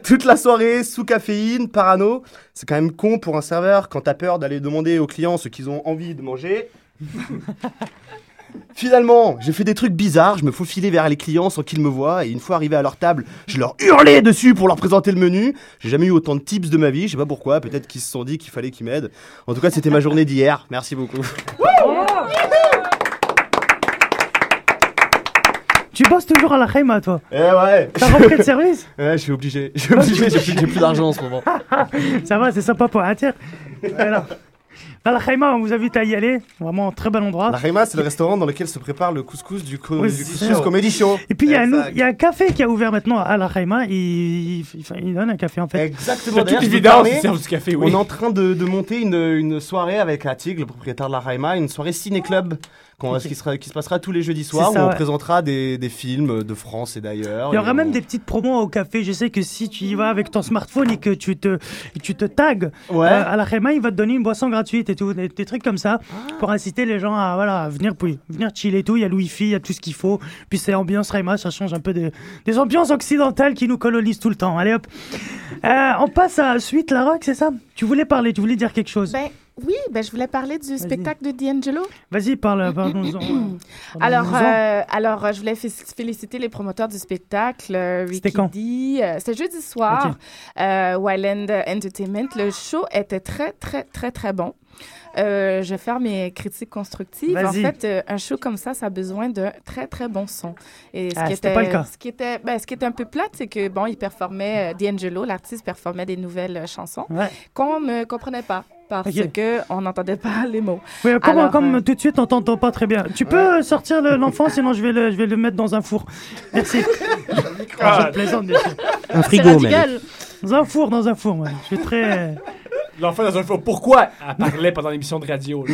toute la soirée, sous caféine, parano. C'est quand même con pour un serveur quand t'as peur d'aller demander aux clients ce qu'ils ont envie de manger. <laughs> Finalement, j'ai fait des trucs bizarres, je me faufilais vers les clients sans qu'ils me voient, et une fois arrivé à leur table, je leur hurlais dessus pour leur présenter le menu. J'ai jamais eu autant de tips de ma vie, je sais pas pourquoi, peut-être qu'ils se sont dit qu'il fallait qu'ils m'aident. En tout cas, c'était ma journée d'hier, merci beaucoup. Tu bosses toujours à la Khaima, toi Eh ouais T'as repris le service <laughs> Ouais, je suis obligé, je suis obligé, j'ai plus, j'ai plus d'argent en ce moment. <laughs> Ça va, c'est sympa pour un tiers. Alors, à la Khaima, on vous invite à y aller. Vraiment, très bel endroit. La Rema, c'est le restaurant dans lequel se prépare le couscous du, co- Oui, du c'est couscous. Comedy Show. Et puis, il y, a un nou- Exact. il y a un café qui a ouvert maintenant à la Khaima. Il, il, il- il donne un café, en fait. Exactement. Toute évidence, parler, ils servent du café, oui. On est en train de, de monter une, une soirée avec Atig, le propriétaire de la Raima, une soirée ciné-club qu'on- qui, sera, qui se passera tous les jeudis soirs C'est ça, où on ouais. présentera des, des films de France et d'ailleurs. Il y aura même on- des petites promos au café. Je sais que si tu y vas avec ton smartphone et que tu te, tu te tags Ouais. euh, à la Khaima, il va te donner une boisson gratuite et tout, des, des trucs comme ça Ah. pour inciter les gens à, voilà, à venir, puis, venir chiller et tout. Il y a le wifi, il y a tout ce qu'il faut. Puis c'est ambiance Raima, ça change un peu des, des ambiances occidentales qui nous colonisent tout le temps. Allez hop. Euh, on passe à suite la rock, c'est ça? Tu voulais parler, tu voulais dire quelque chose? Ben, Oui, ben, je voulais parler du spectacle de D'Angelo. Vas-y, parle, pardon. <clears throat> Alors, euh, alors, euh, je voulais fé- féliciter les promoteurs du spectacle. euh, C'était quand? Euh, C'était jeudi soir. Ok. Euh, Wildland Entertainment. Le show était très, très, très, très bon. Euh, je vais faire mes critiques constructives. En fait, euh, un show comme ça, ça a besoin d'un très, très bon son. Et ce Ah, qui était, pas le cas. Ce qui était, ben, ce qui était un peu plate, c'est que, bon, il performait, euh, D'Angelo, l'artiste, performait des nouvelles chansons qu'on ne comprenait pas parce Ok. que on n'entendait pas <laughs> les mots. Oui, comme, Alors, comme euh, tout de suite, on t'entend pas très bien. Tu peux sortir le- l'enfant, sinon je vais, le, je vais le mettre dans un four. <laughs> Merci. Ah, je plaisante, bien sûr. Un frigo, même. Dans un four, dans un four, ouais. Je suis très... L'enfant dans un faux. Pourquoi elle parlait pendant l'émission de radio?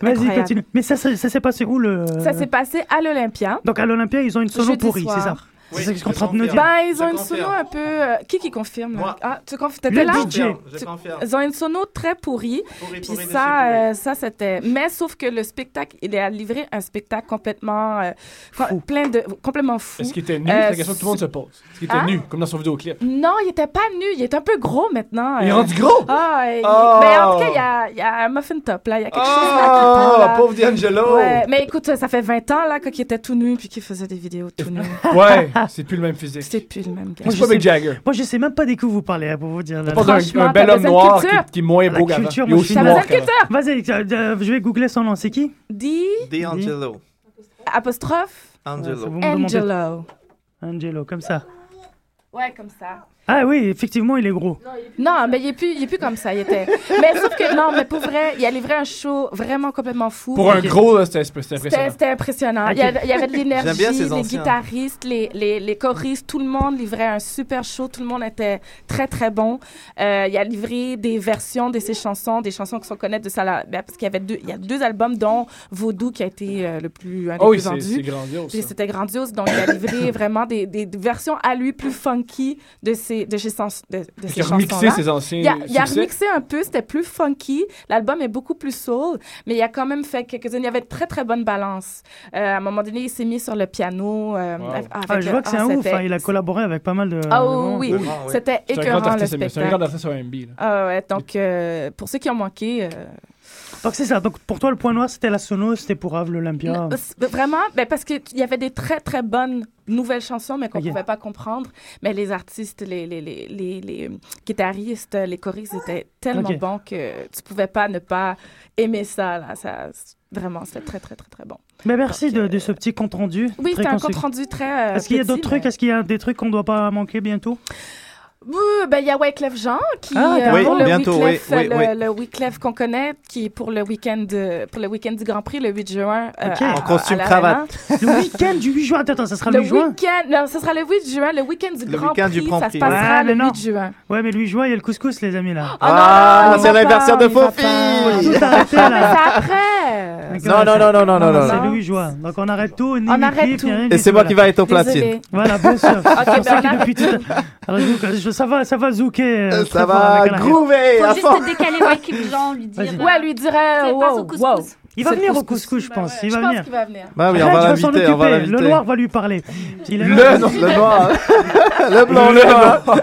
Vas-y, continue. Mais ça, ça, ça s'est passé où, le... Ça s'est passé à l'Olympia. Donc, à l'Olympia, ils ont une sono pourrie, c'est ça? C'est ça qu'ils sont en train de nous dire. Ben, ils ont une sono un peu. euh, qui qui confirme là? Ah, tu conf... t'étais Le là? Je Tu- confirme. Ils ont une sono très pourrie. Puis pourrie de chez ça, pourri. euh, ça c'était. Mais sauf que le spectacle, il a livré un spectacle complètement euh, plein de, complètement fou. Est-ce qu'il était nu? Euh, C'est la question que tout le monde se pose. Est-ce qu'il était Hein? nu, comme dans son vidéoclip? Non, il était pas nu. Il est un peu gros maintenant. Il est rendu gros? Ah, il- Oh! mais en tout cas, il y a, il y a un muffin top là. Il y a quelque chose là Oh, là. pauvre D'Angelo! Ouais, mais écoute, ça fait 20 ans là qu'il était tout nu puis qu'il faisait des vidéos tout nu. <laughs> Ouais, c'est plus le même physique. C'est plus le même gars. C'est je pas sais- Mick Jagger. Moi, je sais même pas de qui vous parlez, hein, pour vous dire. On parle d'un- Franchement, un bel t'as homme besoin de noir qui, culture. qui est moins La beau qu'avant. culture, Il est moi, aussi noir besoin de qu'avant. Vas-y, euh, euh, je vais googler son nom. C'est qui Di D'Angelo. apostrophe Angelo. Vous me demandez- Angelo. Angelo, comme ça. Ouais, comme ça. Ah oui, effectivement, il est gros. Non, mais il est plus, il est plus comme ça. Il était. Mais sauf que non, mais pour vrai, il a livré un show vraiment complètement fou. Pour un gros, là, c'était impressionnant. c'était impressionnant. Il, y avait, il y avait de <laughs> l'énergie, les guitaristes, les, les, les choristes, tout le monde livrait un super show. Tout le monde était très, très bon. Euh, il a livré des versions de ses chansons, des chansons qui sont connues de ça. là- ben, parce qu'il y avait deux, il y a deux albums, dont Voodoo qui a été euh, le plus, un des Oh oui, plus c'est vendus. c'est grandiose. C'était grandiose. Donc, il a livré <laughs> vraiment des, des, des versions à lui plus funky de ses, de ses, sens- de, de Il ses a remixé chansons-là. ses anciens Il a, il a succès. remixé un peu, c'était plus funky. L'album est beaucoup plus soul, mais il a quand même fait quelques-unes. Il y avait une très, très bonne balance. Euh, à un moment donné, il s'est mis sur le piano. euh, Wow. avec Ah, je le- vois que c'est ah, un ouf. hein, Il a collaboré avec pas mal de. Ah de oui, oui. C'était écœurant, le c'est un spectacle. grand artiste. Ah ouais, donc, euh, pour ceux qui ont manqué, euh, Donc c'est ça. Donc pour toi, le point noir, c'était la sono, c'était pour Ave l'Olympia. C'est- Vraiment, ben parce qu'il y avait des très, très bonnes nouvelles chansons, mais qu'on ne pouvait pas comprendre. Mais les artistes, les, les, les, les, les, euh, guitaristes, les choristes étaient tellement bons que tu pouvais pas ne pas aimer ça. Là. ça vraiment, c'était très, très, très, très bon. Mais merci Donc, de, euh, de ce petit compte rendu. Oui, c'était un compte rendu très. euh, Est-ce qu'il y a d'autres trucs? Est-ce qu'il y a des trucs qu'on doit pas manquer bientôt? Oui, ben, il y a Wyclef Jean qui Ah, euh, oui, pour le bientôt, Wyclef, oui, oui, le, oui. le Wyclef qu'on connaît qui est pour le week-end de- pour le week-end du Grand Prix le 8 juin euh, Ok. à- En costume à cravate. Le week-end du 8 juin. Attends, attends, ça sera Le le 8 juin? non, ce sera le 8 juin, le week-end du Le Grand week-end Prix, du Grand ça Prix. se passera Ouais, mais le non. 8 juin. Ouais, mais le 8 juin, il y a le couscous, les amis, là. Ah, non, on y c'est l'anniversaire de Fofi. Tout arrêté, Ah, mais là. Après. Non, non, non, non, non, non, non, C'est 8 juin. Donc on arrête tout, On arrête clip, tout. Et c'est moi qui va être au platine. Voilà, bien sûr. <laughs> Ben, ça va, ça va zouker. euh, Ça va groover Faut juste décaler Wyclef Jean, lui dire. Vas-y. euh, Ouais, lui dirait wow, wow. Il va venir au couscous, je pense. Il Je va pense venir. qu'il va venir. Bah oui, on va l'inviter, on va occuper. l'inviter. Le noir va lui parler. <laughs> Il Le, là. non, le noir. <laughs> le blanc, le noir. <laughs>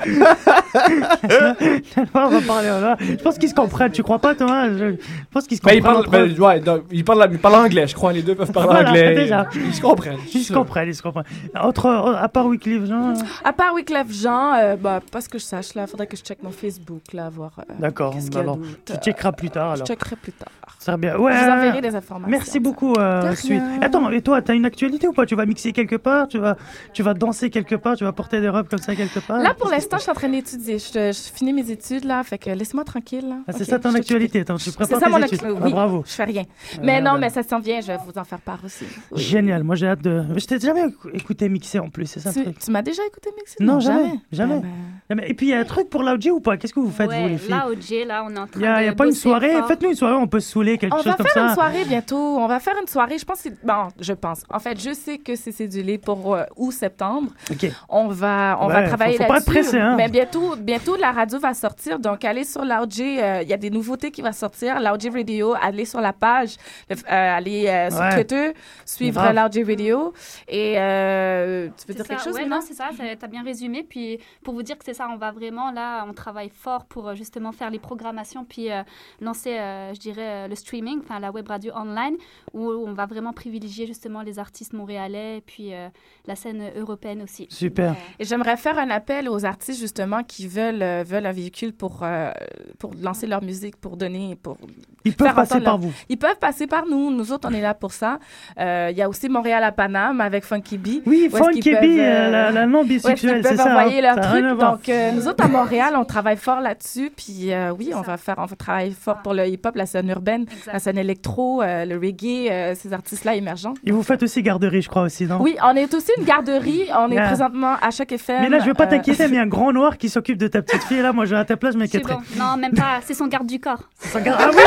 Le noir va parler. Je pense qu'ils se comprennent. Tu crois pas, Thomas? Je je pense qu'ils se il comprennent. parle, entre eux. ben, ouais, non, il parle, il parle anglais, je crois. Les deux peuvent parler Voilà, anglais. déjà. Ils se comprennent. Ils se comprennent, ils se comprennent. Autre, à part Wycliffe Jean. À part Wyclef Jean, euh, bah, pas ce que je sache, là, faudrait que je check mon Facebook, là, voir. euh, D'accord. qu'est-ce qu'il y a Alors, d'autre. tu checkeras plus tard. Je checkerai plus tard. Ça va bien. Ouais. Enverrai des informations. Merci beaucoup, euh, Suite. Attends, et toi, t'as une actualité ou pas? Tu vas mixer quelque part tu vas, tu vas danser quelque part Tu vas porter des robes comme ça quelque part? Là, pour l'instant, je suis en train d'étudier. Je, je finis mes études, là, fait que laisse-moi tranquille. là. Ah, c'est ça ton je- actualité. Attends, tu C'est prépares ça mon études. actualité. Ah, Oui, bravo. je fais rien. Mais Ah, non, ben. mais ça s'en vient, je vais vous en faire part aussi. Oui. Génial. Moi, j'ai hâte de. Je t'ai jamais écou- écouté mixer en plus, c'est ça Tu, m'as déjà écouté mixer? Non, jamais. Jamais. Ah ben, Jamais. Et puis, il y a un truc pour l'audio ou pas? Qu'est-ce que vous faites, vous, les filles? J, là, on est en train Il y a, de il y a pas une soirée? Faites-nous une soirée, on peut se saouler, quelque chose comme ça. Une soirée bientôt. On va faire une soirée. Je pense que bon, je pense. En fait, je sais que c'est cédulé pour euh, août septembre. Ok. On va on Ouais, va travailler faut- faut pas être là-dessus. pressé, hein. Mais bientôt bientôt la radio va sortir. Donc allez sur l'Auj, euh, il y a des nouveautés qui vont sortir. L'Auj Radio, allez sur la page, le- euh, allez euh, sur Ouais. Twitter, suivre Grave. l'Auj Radio et euh, tu veux C'est dire quelque ça, chose ouais, non, c'est ça, ça- t'as bien résumé. Puis pour vous dire que c'est ça, on va vraiment, là, on travaille fort pour euh, justement faire les programmations, puis euh, lancer, euh, je dirais, euh, le streaming, enfin la web radio online, où on va vraiment privilégier justement les artistes montréalais, et puis euh, la scène européenne aussi. Super. Et j'aimerais faire un appel aux artistes justement qui veulent, euh, veulent un véhicule pour, euh, pour lancer leur musique, pour donner, pour Ils peuvent passer par leur- vous. Ils peuvent passer par nous. Nous autres, on est là pour ça. Euh, Il y a aussi Montréal à Paname avec Funky B. Oui, Funky qu'ils B, peuvent, euh, la- la non bisexuelle, c'est peuvent ça, envoyer hein? leur truc. Donc, euh, nous autres, à Montréal, on travaille fort là-dessus. Puis euh, oui, on va faire, on va travailler fort pour le hip-hop, la scène urbaine, la scène électro, euh, le reggae, euh, ces artistes-là émergents. Et vous faites aussi garderie, je crois aussi, non? Oui, on est aussi une garderie. On est Yeah. présentement à chaque FM. Mais là, je veux pas euh, t'inquiéter, mais il y a un <laughs> grand noir qui s'occupe de ta petite fille. Là, moi, j'ai à ta place, je C'est m'inquiéterais. bon. Non, même pas. C'est son garde du corps. <laughs> Ah oui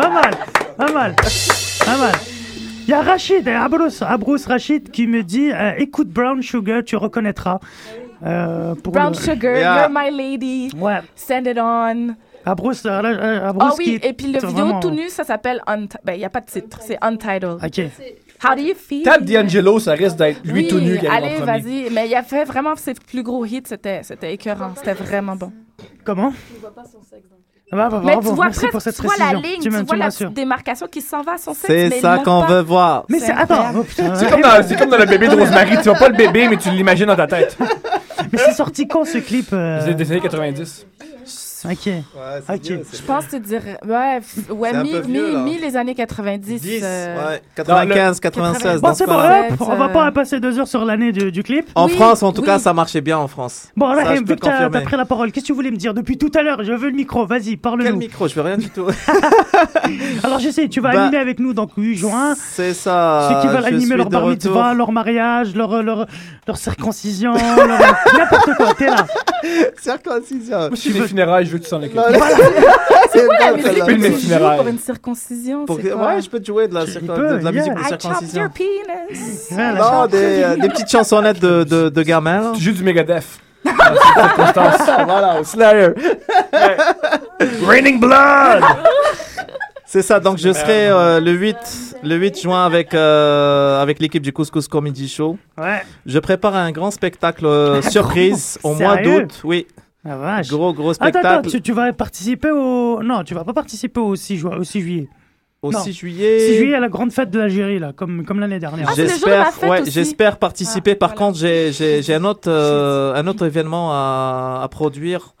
Pas mal, pas mal, pas mal. Il y a Rachid, euh, Abrous, Abrous Rachid qui me dit euh, écoute Brown Sugar, tu reconnaîtras. Euh, pour Brown le- Sugar, You're My Lady, Send It On. Abrous, euh, là, euh, Abrous Ah oui, qui- et puis le vidéo vraiment- tout nu, ça s'appelle Unt... Ben, il n'y a pas de titre, c'est Untitled. Ok. How do you feel? Tape D'Angelo, ça risque d'être lui oui, tout nu qui allez, vas-y. Mais il a fait vraiment ses plus gros hits, c'était c'était écœurant, c'était vraiment bon. Comment? Ah bah, bah, mais bravo, tu vois pour cette tu vois la ligne, Tu tu, vois tu la démarcation qui s'en va à son sexe. C'est ça qu'on pas. veut voir. Mais c'est attends, oh, C'est comme, dans, c'est comme dans le bébé de Rosemary. Tu vois pas le bébé, mais tu l'imagines dans ta tête. Mais c'est sorti quand ce clip euh, C'est des années 90. Ok. ok. Je pense te dire, ouais, f- ouais, un mi, vieux, mi, mi les années 90. 10, euh, ouais, 95, 96. Bon, dans c'est bon, hop, on va pas passer deux heures sur l'année du, du clip. En France, en tout cas, ça marchait bien en France. Bon, Ça, là, je vu que t'as pris la parole, qu'est-ce que tu voulais me dire depuis tout à l'heure? Je veux le micro, vas-y, parle-nous. Quel micro? Je veux rien du tout. <laughs> Alors, je sais, tu vas Bah, animer avec nous donc 8 juin. C'est ça. Ceux qui veulent je animer suis leur bar mitzvah, leur mariage, leur, leur, leur circoncision, leur- <laughs> n'importe quoi, t'es là. <laughs> Circoncision. Si les funérailles, je veux que tu s'en occupes. <laughs> C'est Ouais, bon, mais celle-là. c'est Une que tu joues pour une circoncision, Pour- c'est? Ouais, je peux te jouer de la, circon- peux, de, la musique yeah. de I chopped circoncision. your penis. Ouais, la Non, des, euh, des petites chansonnettes de, de, de gamins. là. Tu joues du Megadeth. <laughs> voilà, au Slayer. Raining Blood! C'est ça, donc je serai euh, le 8, le 8 juin avec, euh, avec l'équipe du Couscous Comedy Show. Ouais. Je prépare un grand spectacle euh, surprise au mois d'août. Oui, Ah, vache. gros, gros Attends, attends, spectacle. tu, tu vas participer au. Non, tu vas pas participer au 6, juin, au 6 juillet. Au Non. 6 juillet. 6 juillet à la grande fête de l'Algérie, là, comme, comme l'année dernière. Ah, de J'espère, ouais, participer. Par contre, j'ai, j'ai, j'ai un autre, euh, un autre événement à, à produire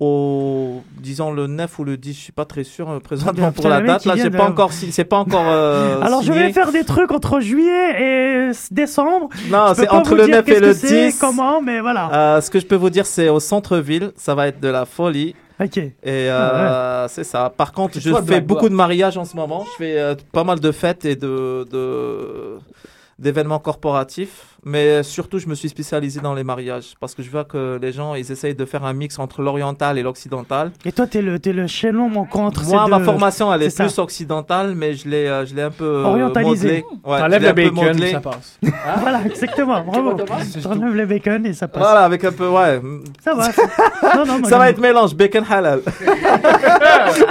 au, disons le 9 ou le 10. Je suis pas très sûr euh, présentement pour la date. Là, vient j'ai de- pas encore, c'est pas encore. euh, <laughs> Alors, je vais faire des trucs entre juillet et décembre. Non, c'est pas entre le dire 9 et le que c'est, 10. Comment, mais voilà. Euh, ce que je peux vous dire, c'est au centre-ville. Ça va être de la folie. Ok. Et euh, c'est ça. Par contre, C'est je fais beaucoup de mariages en ce moment. Je fais euh, pas mal de fêtes et de, de- d'événements corporatifs. Mais surtout, je me suis spécialisé dans les mariages parce que je vois que les gens, ils essayent de faire un mix entre l'oriental et l'occidental. Et toi, t'es le, t'es le chaînon manquant entre Moi, ma deux- formation, elle est, ça. plus occidentale, mais je l'ai, euh, je l'ai un peu euh, Orientalisé. Ouais, T'enlèves le bacon, ça passe. <laughs> <laughs> Voilà, exactement. Bravo. T'enlèves les bacon et ça passe. Voilà, avec un peu, ouais. Ça va. <laughs> non, non, moi, Ça va être mélange bacon halal.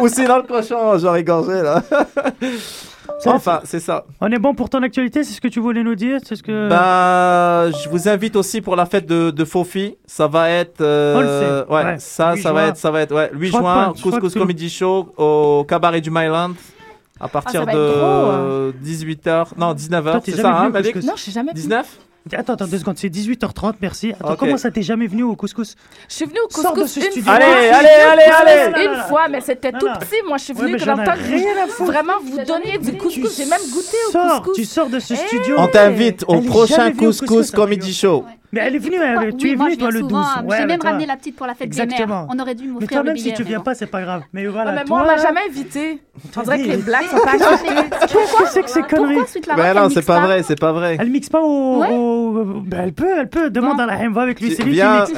Ou sinon le cochon, genre égorgé là. Enfin, c'est ça. On est bon pour ton actualité, c'est ce que tu voulais nous dire C'est ce que. Bah, je vous invite aussi pour la fête de, de Fofi. Ça va être. euh, ouais, ouais. ça, 8 ça va juin. être, ça va être, ouais, 8 Je crois juin, Couscous que- Comedy Show au cabaret du Myland. À partir va être de 18h, non 19h, Toi, t'es c'est ça, hein, Malik? Non, je jamais venue. 19 Attends, attends, deux secondes, c'est 18h30, merci. Attends, Ok. comment ça t'es jamais venu au couscous? Je suis venue au Sors de couscous ce une studio. fois. Allez, allez, allez, allez. Une fois, mais c'était Non, tout non. petit. Moi, je suis Ouais, venue mais que j'en ai que rien à vous, foutre. vraiment vous donniez du couscous. J'ai même goûté au Sors, couscous. tu sors de ce Eh, studio. On t'invite au Elle est prochain jamais venue au Couscous couscous, Comedy Show. Mais elle est venue, elle- tu oui, es moi, venu je toi le 12. souvent. Ouais, J'ai mais même toi- ramené la petite pour la fête des Exactement. mères. On aurait dû Mais m'offrir toi, le même si billet. tu viens pas, c'est pas grave. Mais voilà. mais toi, moi, on m'a là, jamais invité. On dirait que les blagues sont pas <laughs> Qu'est-ce que c'est que ces conneries Mais elle non, c'est pas vrai, c'est pas vrai. Elle mixe pas au. Ouais. Ben, elle peut, elle peut. Demande à la va avec lui. C'est lui qui Viens, mixe.